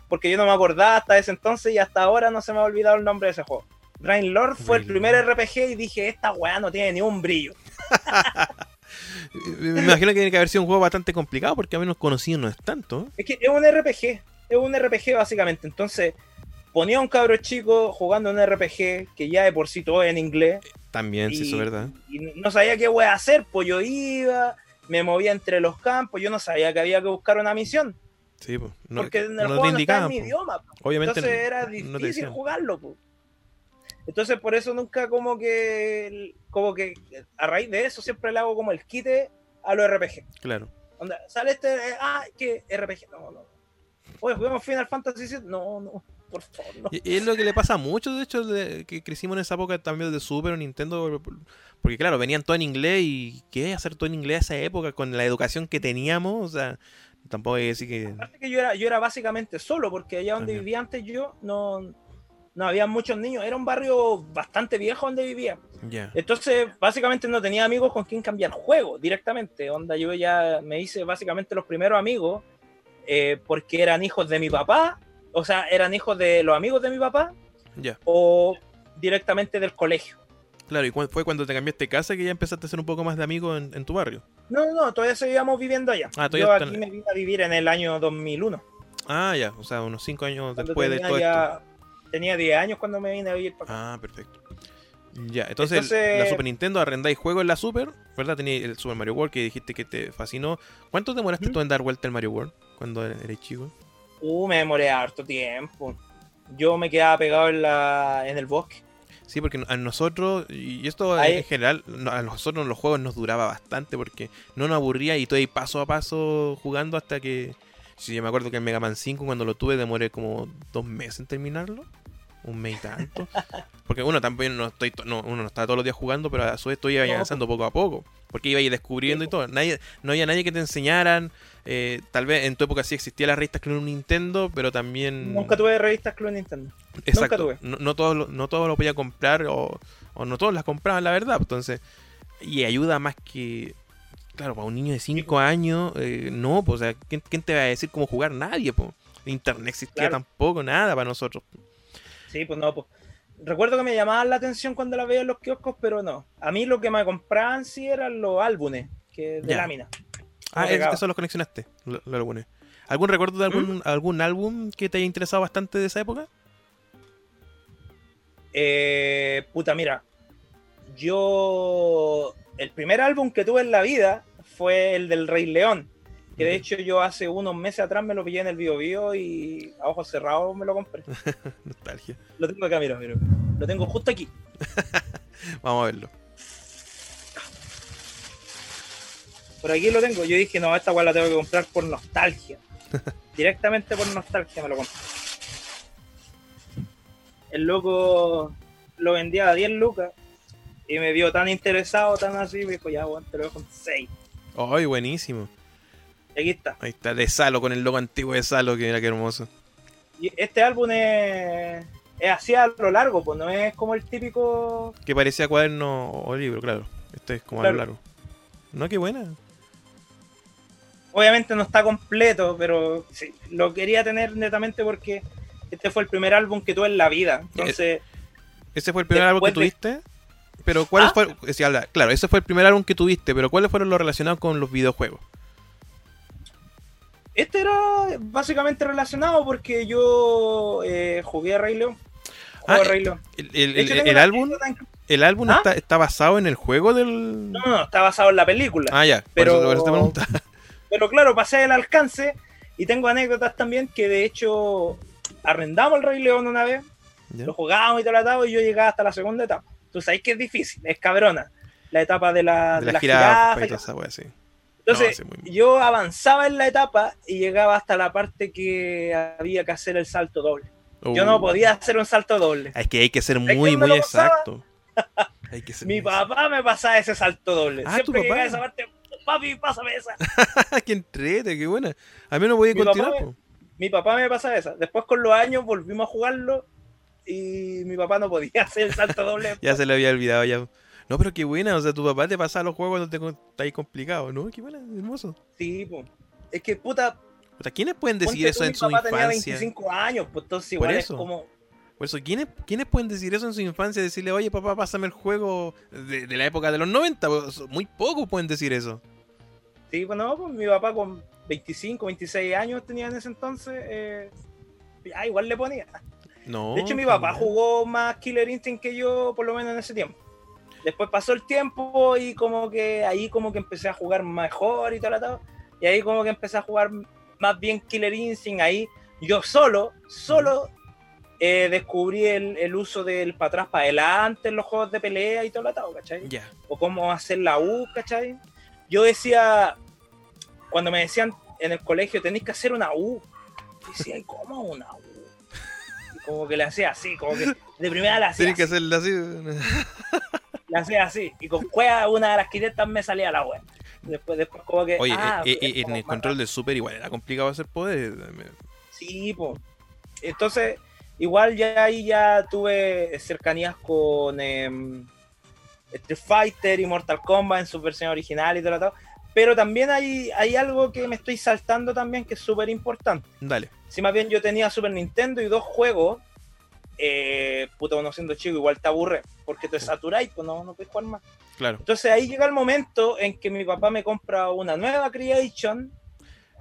porque yo no me acordaba hasta ese entonces y hasta ahora no se me ha olvidado el nombre de ese juego. Brain Lord fue el primer Lord. RPG y dije, esta weá no tiene ni un brillo. Me imagino que tiene que haber sido un juego bastante complicado porque a menos conocido no es tanto. Es que es un RPG, es un RPG básicamente. Entonces, ponía a un cabro chico jugando un RPG que ya de por sí todo es en inglés. También, sí, eso es verdad. y no sabía qué voy a hacer, pues yo iba, me movía entre los campos, yo no sabía que había que buscar una misión, Sí, pues. No, porque en el no juego te no estaba en mi pues. idioma, pues. Obviamente entonces era difícil jugarlo. pues. Entonces por eso nunca como que, como que a raíz de eso siempre le hago como el quite a los RPG. Claro. Onda, sale este, eh, ah, que RPG, no, no. Oye, jugamos Final Fantasy VII, no, no, por favor, no. Y es lo que le pasa a muchos, de hecho, de- que crecimos en esa época también de Super o Nintendo. Porque claro, venían todo en inglés y ¿qué hacer todo en inglés a esa época con la educación que teníamos? O sea, tampoco hay que decir que... Aparte que yo era, yo era básicamente solo, porque allá donde También. vivía antes yo no, no había muchos niños. Era un barrio bastante viejo donde vivía. Ya. Entonces, básicamente no tenía amigos con quien cambiar juego directamente. Onda, yo ya me hice básicamente los primeros amigos eh, porque eran hijos de mi papá, o sea, eran hijos de los amigos de mi papá Ya. o directamente del colegio. Claro, y cu- fue cuando te cambiaste casa que ya empezaste a ser un poco más de amigo en, en tu barrio. No, no, todavía seguíamos viviendo allá. Ah, todavía yo están- aquí me vine a vivir en el año 2001. Ah, ya, o sea, unos 5 años cuando después de tenía todo esto. ya- Tenía 10 años cuando me vine a vivir para acá. Ah, perfecto. Ya, entonces, Entonces- la Super Nintendo arrendáis juegos en la Super, ¿verdad? Tenías el Super Mario World que dijiste que te fascinó. ¿Cuánto demoraste Ujú. tú en dar vuelta al Mario World cuando eres chico? Uh, me demoré harto tiempo. Yo me quedaba pegado en, la, en el bosque. Sí, porque a nosotros, y esto Ahí- en general, a nosotros los juegos nos duraba bastante porque no nos aburría y todo ahí paso a paso jugando hasta que. Si yo me acuerdo que el Mega Man 5 cuando lo tuve demoré como dos meses en terminarlo. Un mes y tanto. Porque uno también no estoy to- no, uno no está todos los días jugando, pero a su vez estoy avanzando poco a poco. Porque iba a ir descubriendo y todo. Nadie, no había nadie que te enseñaran. Eh, tal vez en tu época sí existía la revista Club Nintendo, pero también. Nunca tuve revistas Club Nintendo. Exacto. tuve. No, no todos no todos lo podía comprar o, o no todos las compraban, la verdad. Entonces, y ayuda más que. Claro, para un niño de 5 años, eh, no, pues, o sea, ¿quién, quién te va a decir cómo jugar? Nadie, pues. Internet existía Claro. tampoco, nada para nosotros. Sí, pues no, pues. Recuerdo que me llamaban la atención cuando la veía en los kioscos, pero no. A mí lo que me compraban sí eran los álbumes que de lámina. Ah, es- eso los conexionaste, lo, lo. ¿Algún recuerdo de algún, algún álbum que te haya interesado bastante de esa época? Eh, puta, mira. Yo. El primer álbum que tuve en la vida fue el del Rey León. Que de hecho yo hace unos meses atrás me lo pillé en el Bio Bio y a ojos cerrados me lo compré. Nostalgia. Lo tengo acá, mira, mira. Lo tengo justo aquí. Vamos a verlo. Por aquí lo tengo. Yo dije, no, esta weá la tengo que comprar por nostalgia. Directamente por nostalgia me lo compré. El loco lo vendía a 10 lucas Y me vio tan interesado, tan así, me dijo, ya, bueno, te lo dejo en 6. ¡Ay, buenísimo! Aquí está. Ahí está, de Salo, con el logo antiguo de Salo, que mira qué hermoso. Y este álbum es, es así a lo largo, pues no es como el típico. Que parecía cuaderno o libro, claro. Este es como a Claro. lo largo. No, qué buena. Obviamente no está completo, pero sí, lo quería tener netamente porque este fue el primer álbum que tuve en la vida. Entonces, Ese fue el primer álbum que de- tuviste. Pero ¿cuáles ¿Ah? fueron? habla- claro, ese fue el primer álbum que tuviste, pero ¿cuáles fueron los relacionados con los videojuegos? este era básicamente relacionado porque yo eh, jugué a Rey León. Ah, a Rey León. El, el- hecho, álbum, el álbum ¿Ah? está, está basado en el juego del. No, no, está basado en la película. Ah, ya. Pero- Por eso, por eso te preguntaba. Pero claro, pasé el alcance y tengo anécdotas también que de hecho arrendamos el Rey León una vez, lo jugábamos y todo atado y yo llegaba hasta la segunda etapa. Tú sabes que es difícil, es cabrona. La etapa de la, De de la jirafa y esa wea, sí. Entonces, No, sí, muy- yo avanzaba en la etapa y llegaba hasta la parte que había que hacer el salto doble. Yo no Uh. podía hacer un salto doble. Es que hay que ser muy, muy lo exacto. Hay que ser Mi muy papá me pasaba ese salto doble. Ah, ¿tu Siempre que llegaba a esa parte, papi, pásame esa. qué entrete, qué buena. A mí no podía Mi papá continuar. me-. Mi papá me pasaba esa. Después con los años volvimos a jugarlo y mi papá no podía hacer el salto doble. Ya se le había olvidado ya. No, pero qué buena, o sea, tu papá te pasaba los juegos cuando te con- está ahí complicado, ¿no? Qué buena, hermoso. Sí, po. Es que puta, sea, ¿quiénes pueden decir eso tú, en mi su papá tenía infancia? 25 años, pues entonces igual es como Por eso, ¿quiénes, ¿quiénes pueden decir eso en su infancia? Decirle, oye, papá, pásame el juego de, de la época de los 90. Pues, Muy pocos pueden decir eso. Sí, bueno, pues mi papá con 25, 26 años tenía en ese entonces, eh, ya igual le ponía. No. De hecho, mi qué papá jugó más Killer Instinct que yo, por lo menos en ese tiempo. Después pasó el tiempo y como que ahí como que empecé a jugar mejor y todo la tal. Y ahí como que empecé a jugar más bien Killer Instinct. Ahí yo solo, solo eh, descubrí el, el uso del para atrás, para adelante en los juegos de pelea y todo lo tal, ¿cachai? Ya. o cómo hacer la U, ¿cachai? Yo decía, cuando me decían en el colegio, tenéis que hacer una U, yo decía, "¿Y ¿cómo una U? Y como que le hacía así, como que de primera la hacía Tienes que así, hacerlo así. la hacía así, y con cueva una de las 500 me salía la web. Después, después como que... Oye, ah, eh, eh, es en el control del Super igual era complicado hacer poder. Sí, po. Entonces, igual ya ahí ya tuve cercanías con em, Street Fighter y Mortal Kombat en su versión original y todo lo tal. Pero también hay, hay algo que me estoy saltando también que es súper importante. Dale. Si más bien yo tenía Super Nintendo y dos juegos, eh, puta, uno siendo chico igual te aburre, porque te saturáis, pues no, no puedes jugar más. Claro. Entonces ahí llega el momento en que mi papá me compra una nueva Creation.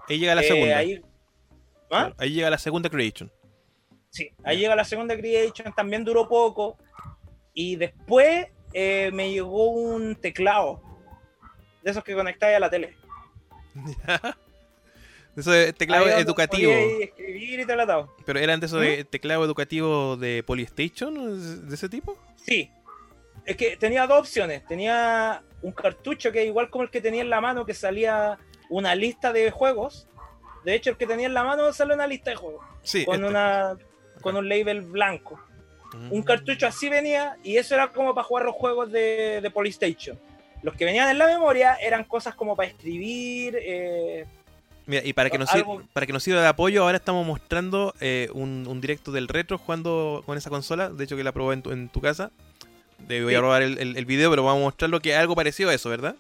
Ahí llega la eh, segunda. ahí, ¿Ah? Ahí llega la segunda creation. Sí, ahí llega la segunda Creation, también duró poco. Y después eh, me llegó un teclado. De esos que conectáis a la tele. Eso es teclado Ahí educativo. escribir y. Pero eran de esos ¿Mm? de teclado educativo de Polystation, de ese tipo. Sí. Es que tenía dos opciones. Tenía un cartucho que igual como el que tenía en la mano, que salía una lista de juegos. De hecho, el que tenía en la mano sale una lista de juegos. Sí. Con, este. una, con un label blanco. Un cartucho así venía y eso era como para jugar los juegos de, de Polystation. Los que venían en la memoria eran cosas como para escribir. eh, Mira, y para que, nos algo- sir- para que nos sirva de apoyo, ahora estamos mostrando eh, un, un directo del retro jugando con esa consola. De hecho, que la probé en tu, en tu casa. De, voy a robar el, el- el video, pero vamos a mostrarlo que es algo parecido a eso, ¿verdad?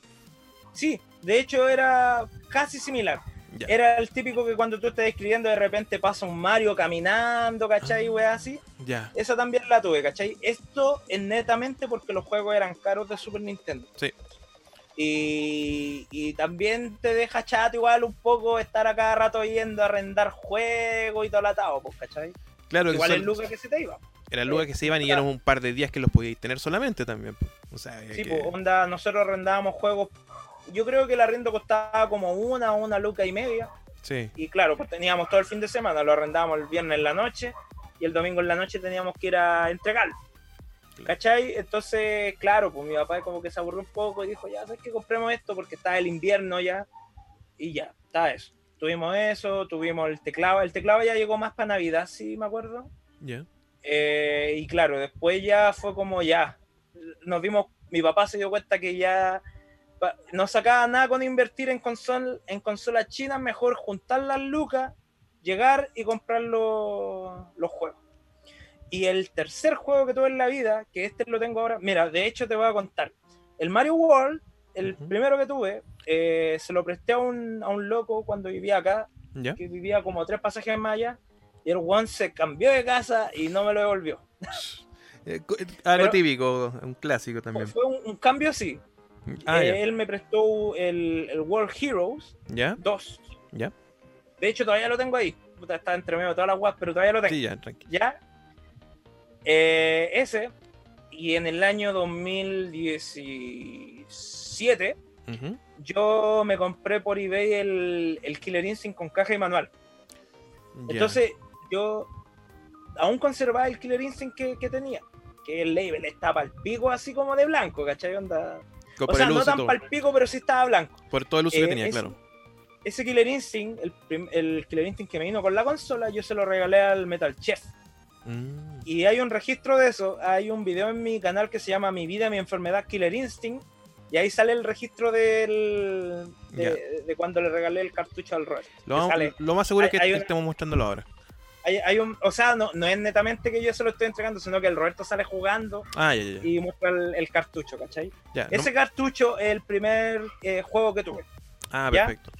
sí, de hecho era casi similar. Era el típico que cuando tú estás escribiendo de repente pasa un Mario caminando, Ah. ¿cachai? Wea así. Ya. Esa también la tuve, ¿cachai? Esto es netamente porque los juegos eran caros de Super Nintendo. Sí. Y, y también te deja chato igual un poco estar a cada rato yendo a arrendar juegos y todo el atado, pues, ¿cachai? Claro, Igual el lucas que se te iba. eran lugares que se iban y eran un par de días que los podíais tener solamente también. pues. O sea, Sí, que- pues, onda, nosotros arrendábamos juegos. Yo creo que el arriendo costaba como una o una luca y media. sí. Y claro, pues teníamos todo el fin de semana, lo arrendábamos el viernes en la noche y el domingo en la noche teníamos que ir a entregarlo. ¿Cachai? Entonces, claro, pues mi papá como que se aburrió un poco y dijo, ya, ¿sabes que compremos esto? Porque está el invierno ya. Y ya, está eso. Tuvimos eso, tuvimos el teclado. El teclado ya llegó más para Navidad, sí, me acuerdo. Ya. Eh, y claro, después ya fue como ya. Nos dimos mi papá se dio cuenta que ya no sacaba nada con invertir en, consol, en consolas chinas, mejor juntar las lucas, llegar y comprar los, los juegos. Y el tercer juego que tuve en la vida, que este lo tengo ahora, mira, de hecho te voy a contar. El Mario World, el primero que tuve, eh, se lo presté a un, a un loco cuando vivía acá, ¿Ya? que vivía como tres pasajes más allá, y el one se cambió de casa y no me lo devolvió. Eh, co- algo Pero- típico, un clásico también. Fue un, un cambio así. Ah, Eh, él me prestó el, el World Heroes ¿Ya? 2. ¿Ya? De hecho, todavía lo tengo ahí. Puta, está entre medio de todas las guas, pero todavía lo tengo. Sí, ya, tranquilo. ¿Ya? Eh, ese. Y en el año 2017, Ujú. yo me compré por eBay el, el Killer Instinct con caja y manual. Entonces, yo aún conservaba el Killer Instinct que, que tenía. Que el label estaba al pico así como de blanco, ¿cachai? Onda... O sea, no tan todo. pal pico, pero sí estaba blanco. Por todo el uso que Eh, tenía, ese- claro. Ese Killer Instinct, el, prim- el Killer Instinct que me vino con la consola, yo se lo regalé al Metal Chef. Mm, Y hay un registro de eso. Hay un video en mi canal que se llama Mi vida, mi enfermedad, Killer Instinct. Y ahí sale el registro del, de, de cuando le regalé el cartucho al Robert. Lo, más seguro es que hay- hay una- estemos mostrándolo ahora. Hay, hay un, o sea, no, no es netamente que yo se lo estoy entregando, sino que el Roberto sale jugando Ah, ya, ya. ya. y muestra el, el cartucho, ¿cachai? Ya, no- Ese cartucho es el primer eh, juego que tuve. Ah, perfecto.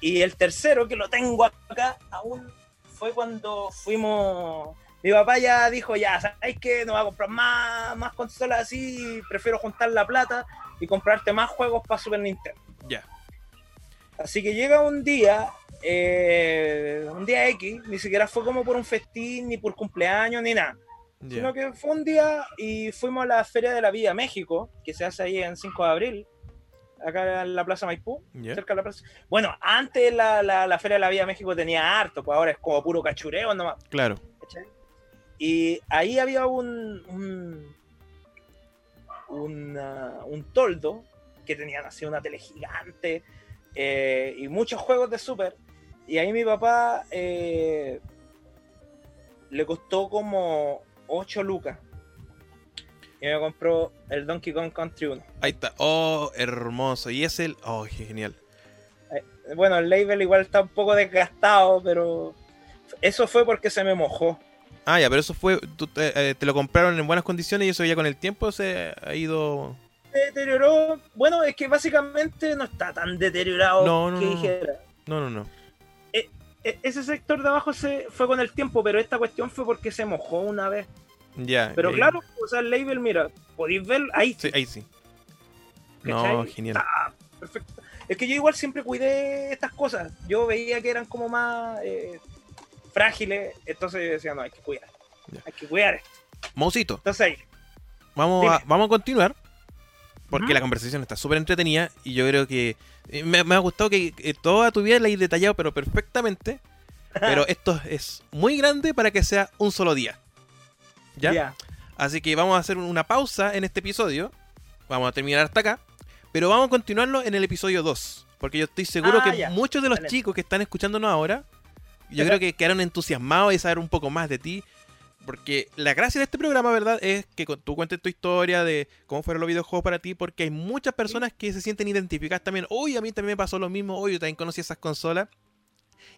Y el tercero, que lo tengo acá aún, fue cuando fuimos. Mi papá ya dijo: Ya, ¿sabes qué? No va a comprar más, más consolas así. Prefiero juntar la plata y comprarte más juegos para Super Nintendo. Ya. Así que llega un día, eh, un día X, ni siquiera fue como por un festín, ni por cumpleaños, ni nada. Sino que fue un día y fuimos a la Feria de la Vida México, que se hace ahí en 5 de abril, acá en la Plaza Maipú cerca de la plaza. Bueno, antes la, la, la Feria de la Vida México tenía harto, pues ahora es como puro cachureo nomás. Claro. ¿cachai? Y ahí había un, un, una- un toldo que tenían así una tele gigante eh, y muchos juegos de Super. Y ahí mi papá eh, le costó como 8 lucas. Y me compró el Donkey Kong Country 1. Ahí está. Oh, hermoso. Y es el. Oh, genial. Bueno, el label igual está un poco desgastado, pero eso fue porque se me mojó. Ah, ya, pero eso fue. tú te, eh, te lo compraron en buenas condiciones y eso ya con el tiempo se ha ido. Se deterioró. Bueno, es que básicamente no está tan deteriorado No, no, que no. dijera. No, no, no. E- ese sector de abajo se fue con el tiempo, pero esta cuestión fue porque se mojó una vez. Ya. Pero claro, o sea, el label, mira, podéis ver ahí. Sí, ahí sí. No, genial. Está perfecto. Es que yo igual siempre cuidé estas cosas. Yo veía que eran como más eh, frágiles, entonces yo decía, no, hay que cuidar. Hay que cuidar esto. Mausito, Entonces ahí. vamos a, vamos a continuar. Porque la conversación está súper entretenida y yo creo que eh, me, me ha gustado que, que toda tu vida la he detallado, pero perfectamente. Pero esto es muy grande para que sea un solo día. ¿Ya? Así que vamos a hacer una pausa en este episodio. Vamos a terminar hasta acá. Pero vamos a continuarlo en el episodio 2. Porque yo estoy seguro Ah, que muchos de los Excelente. chicos que están escuchándonos ahora, yo creo que quedaron entusiasmados de saber un poco más de ti. Porque la gracia de este programa, ¿verdad? Es que tú cuentes tu historia de cómo fueron los videojuegos para ti. Porque hay muchas personas que se sienten identificadas también. Uy, a mí también me pasó lo mismo. Uy, yo también conocí esas consolas.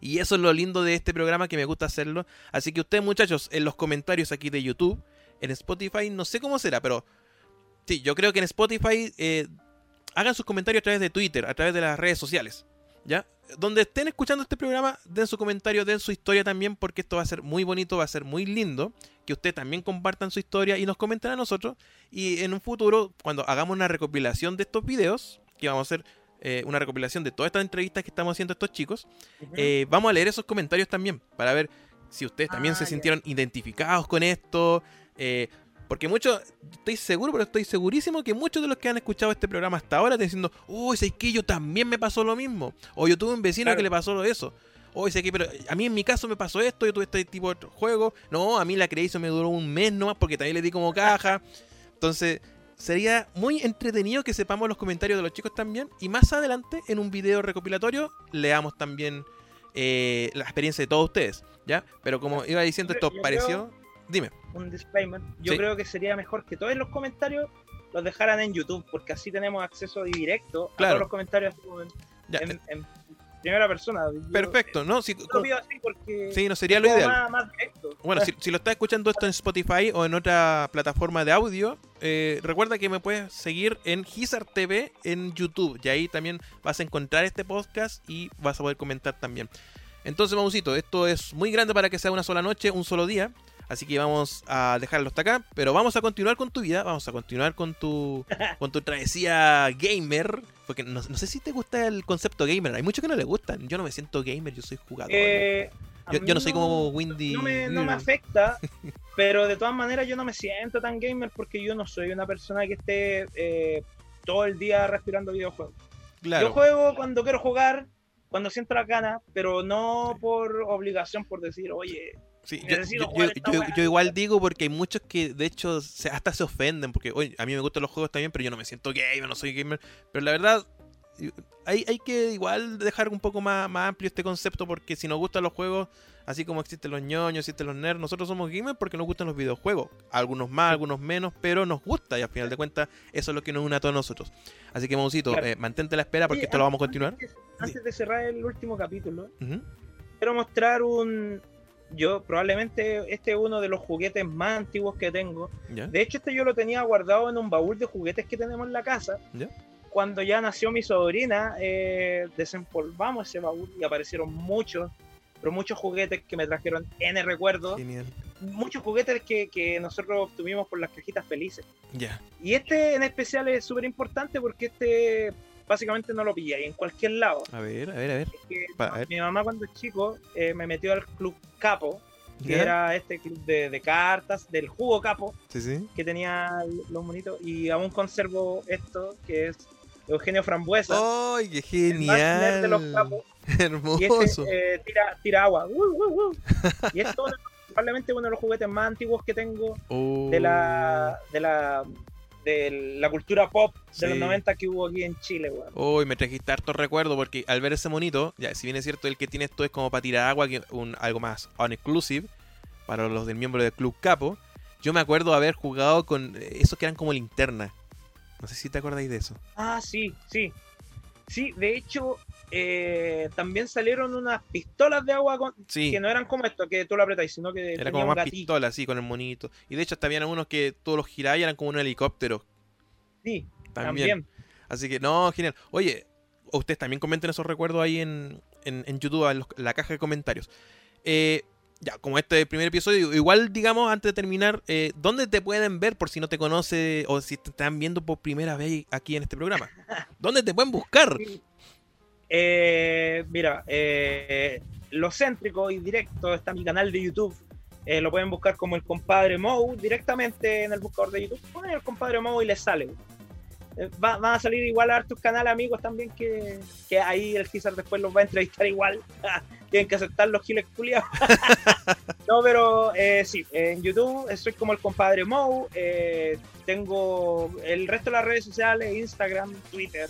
Y eso es lo lindo de este programa que me gusta hacerlo. Así que ustedes, muchachos, en los comentarios aquí de YouTube, en Spotify, no sé cómo será, pero sí, yo creo que en Spotify eh, hagan sus comentarios a través de Twitter, a través de las redes sociales. ¿Ya? Donde estén escuchando este programa, den su comentario, den su historia también, porque esto va a ser muy bonito, va a ser muy lindo. Que ustedes también compartan su historia y nos comenten a nosotros. Y en un futuro, cuando hagamos una recopilación de estos videos, que vamos a hacer eh, una recopilación de todas estas entrevistas que estamos haciendo a estos chicos, eh, vamos a leer esos comentarios también para ver si ustedes también Ah, se sintieron identificados con esto. eh, porque muchos, estoy seguro, pero estoy segurísimo que muchos de los que han escuchado este programa hasta ahora están diciendo, uy, sé que yo también me pasó lo mismo. O yo tuve un vecino Claro. que le pasó lo eso. O sé que, pero a mí en mi caso me pasó esto, yo tuve este tipo de juego. No, a mí la Crazy me duró un mes nomás porque también le di como caja. Entonces, sería muy entretenido que sepamos los comentarios de los chicos también. Y más adelante, en un video recopilatorio, leamos también eh, la experiencia de todos ustedes. ¿Ya? Pero como iba diciendo, esto yo pareció. Dime. un disclaimer. Yo Sí. creo que sería mejor que todos los comentarios los dejaran en YouTube, porque así tenemos acceso directo a todos los comentarios en, en primera persona. Yo- perfecto, ¿no? Si- yo lo pido así porque sí, no sería lo ideal. Más, más directo. Bueno, si, si lo estás escuchando esto en Spotify o en otra plataforma de audio, eh, recuerda que me puedes seguir en Gizar TV en YouTube. Y ahí también vas a encontrar este podcast y vas a poder comentar también. Entonces, Mausito, esto es muy grande para que sea una sola noche, un solo día. Así que vamos a dejarlo hasta acá. Pero vamos a continuar con tu vida. Vamos a continuar con tu, con tu travesía gamer. Porque no, no sé si te gusta el concepto gamer. Hay muchos que no le gustan. Yo no me siento gamer, yo soy jugador. Eh, yo, no soy como Windy. no me, no me afecta, pero de todas maneras yo no me siento tan gamer porque yo no soy una persona que esté eh, todo el día respirando videojuegos. Claro. Yo juego cuando quiero jugar, cuando siento las ganas, pero no por obligación, por decir, oye, Sí, yo, yo- yo- igual digo porque hay muchos que de hecho se- hasta se ofenden porque oye, a mí me gustan los juegos también, pero yo no me siento gamer, no soy gamer. Pero la verdad, hay, hay que igual dejar un poco más, más amplio este concepto porque si nos gustan los juegos, así como existen los ñoños, existen los nerds, nosotros somos gamers porque nos gustan los videojuegos. Algunos más, algunos menos, pero nos gusta y al final de cuentas eso es lo que nos une a todos nosotros. Así que, Claro. eh, mantente la espera porque esto lo vamos a continuar. Antes, antes de cerrar el último capítulo, quiero mostrar un... Yo probablemente este es uno de los juguetes más antiguos que tengo. ¿Ya? De hecho, este yo lo tenía guardado en un baúl de juguetes que tenemos en la casa. ¿Ya? Cuando ya nació mi sobrina, eh, desempolvamos ese baúl y aparecieron muchos, pero muchos juguetes que me trajeron N recuerdos. Genial. Muchos juguetes que, que nosotros obtuvimos por las cajitas felices. Ya. Y este en especial es súper importante porque este básicamente no lo pilláis en cualquier lado. A ver, a ver, a ver. Que Pa- a ver. mi mamá cuando chico eh, me metió al club Capo, que era este club de, de cartas, del jugo Capo, Sí, sí. que tenía los monitos, y aún conservo esto, que es Eugenio Frambuesa, ¡Ay, qué nerd de los genial! capos, y Hermoso. este eh, tira, tira agua. Uh, uh, uh. Y esto es probablemente uno de los juguetes más antiguos que tengo Oh. de la, de la, de la cultura pop de los Sí. 90 que hubo aquí en Chile, weón. Uy, me trajiste harto recuerdo porque al ver ese monito, ya, si bien es cierto el que tiene esto es como para tirar agua, que un, algo más on-exclusive para los del miembro del Club Capo, yo me acuerdo haber jugado con eh, esos que eran como linterna. No sé si te acordáis de eso. Ah, sí, sí. Sí, de hecho, eh, también salieron unas pistolas de agua con- Sí, que no eran como esto, que tú lo apretáis, sino que era como más pistola, así, con el monito. Y de hecho, hasta habían unos que todos los girabas y eran como un helicóptero. Sí, También. también. Así que, no, genial. Oye, ustedes también comenten esos recuerdos ahí en, en, en YouTube, en, los- en la caja de comentarios. Eh, ya, como este es el primer episodio, igual, digamos, antes de terminar, eh, ¿dónde te pueden ver por si no te conoce o si te están viendo por primera vez aquí en este programa? ¿Dónde te pueden buscar? Eh, mira, eh, lo céntrico y directo está mi canal de YouTube. Eh, lo pueden buscar como el compadre Mou directamente en el buscador de YouTube. Ponen el compadre Mou y les sale. Eh, va- van a salir igual a hartos canales amigos también que, que ahí el Gizar después los va a entrevistar igual. Tienen que aceptar los giles culiados. no, pero eh, sí, en YouTube soy como el compadre Mou. eh, tengo el resto de las redes sociales, Instagram, Twitter.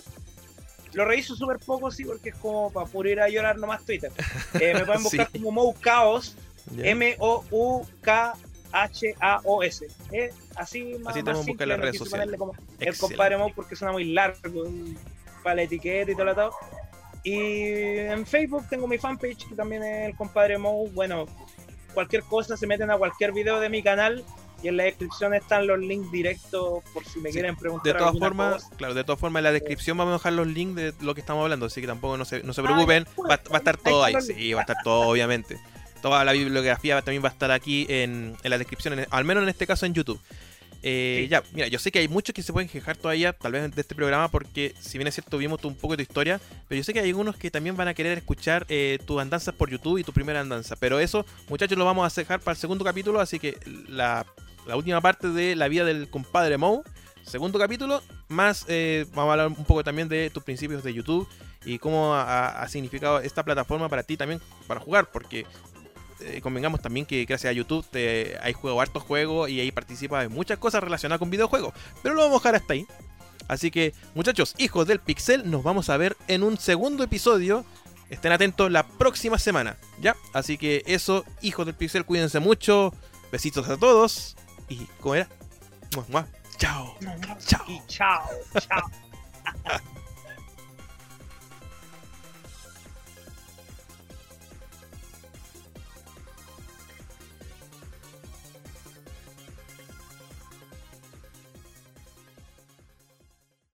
Lo reviso súper poco, sí, porque es como para puro ir a llorar nomás Twitter. Eh, me pueden buscar Sí. como Mou Chaos, Ya. M-O-U-K-H-A-O-S. Eh, así más, Así más simple, las redes sociales. como el compadre Mou porque suena muy largo para la etiqueta y todo lo todo. Y en Facebook tengo mi fanpage que también es el compadre Mou. Bueno, cualquier cosa se meten a cualquier video de mi canal y en la descripción están los links directos por si me Sí, quieren preguntar. De todas formas, claro, de todas formas en la descripción vamos a dejar los links de lo que estamos hablando, así que tampoco no se, no se preocupen, pues, va, va a estar todo ahí, sí, va a estar todo obviamente. Toda la bibliografía también va a estar aquí en, en la descripción, en- al menos en este caso en YouTube. Eh, Sí. Ya, mira, yo sé que hay muchos que se pueden quejar todavía, tal vez de este programa, porque si bien es cierto, vimos un poco de tu historia, pero yo sé que hay algunos que también van a querer escuchar eh, tus andanzas por YouTube y tu primera andanza. Pero eso, muchachos, lo vamos a dejar para el segundo capítulo, así que la, la última parte de la vida del compadre Moe, segundo capítulo, más eh, vamos a hablar un poco también de tus principios de YouTube y cómo ha, ha significado esta plataforma para ti también para jugar, porque eh, convengamos también que gracias a YouTube te, hay juego hartos juegos y ahí participas en muchas cosas relacionadas con videojuegos. Pero lo vamos a dejar hasta ahí. Así que, muchachos, hijos del Pixel, nos vamos a ver en un segundo episodio. Estén atentos la próxima semana, ¿ya? Así que eso, hijos del Pixel, cuídense mucho. Besitos a todos. Y, ¿cómo era? Mua, mua. Chao. Chao. Y chao, chao.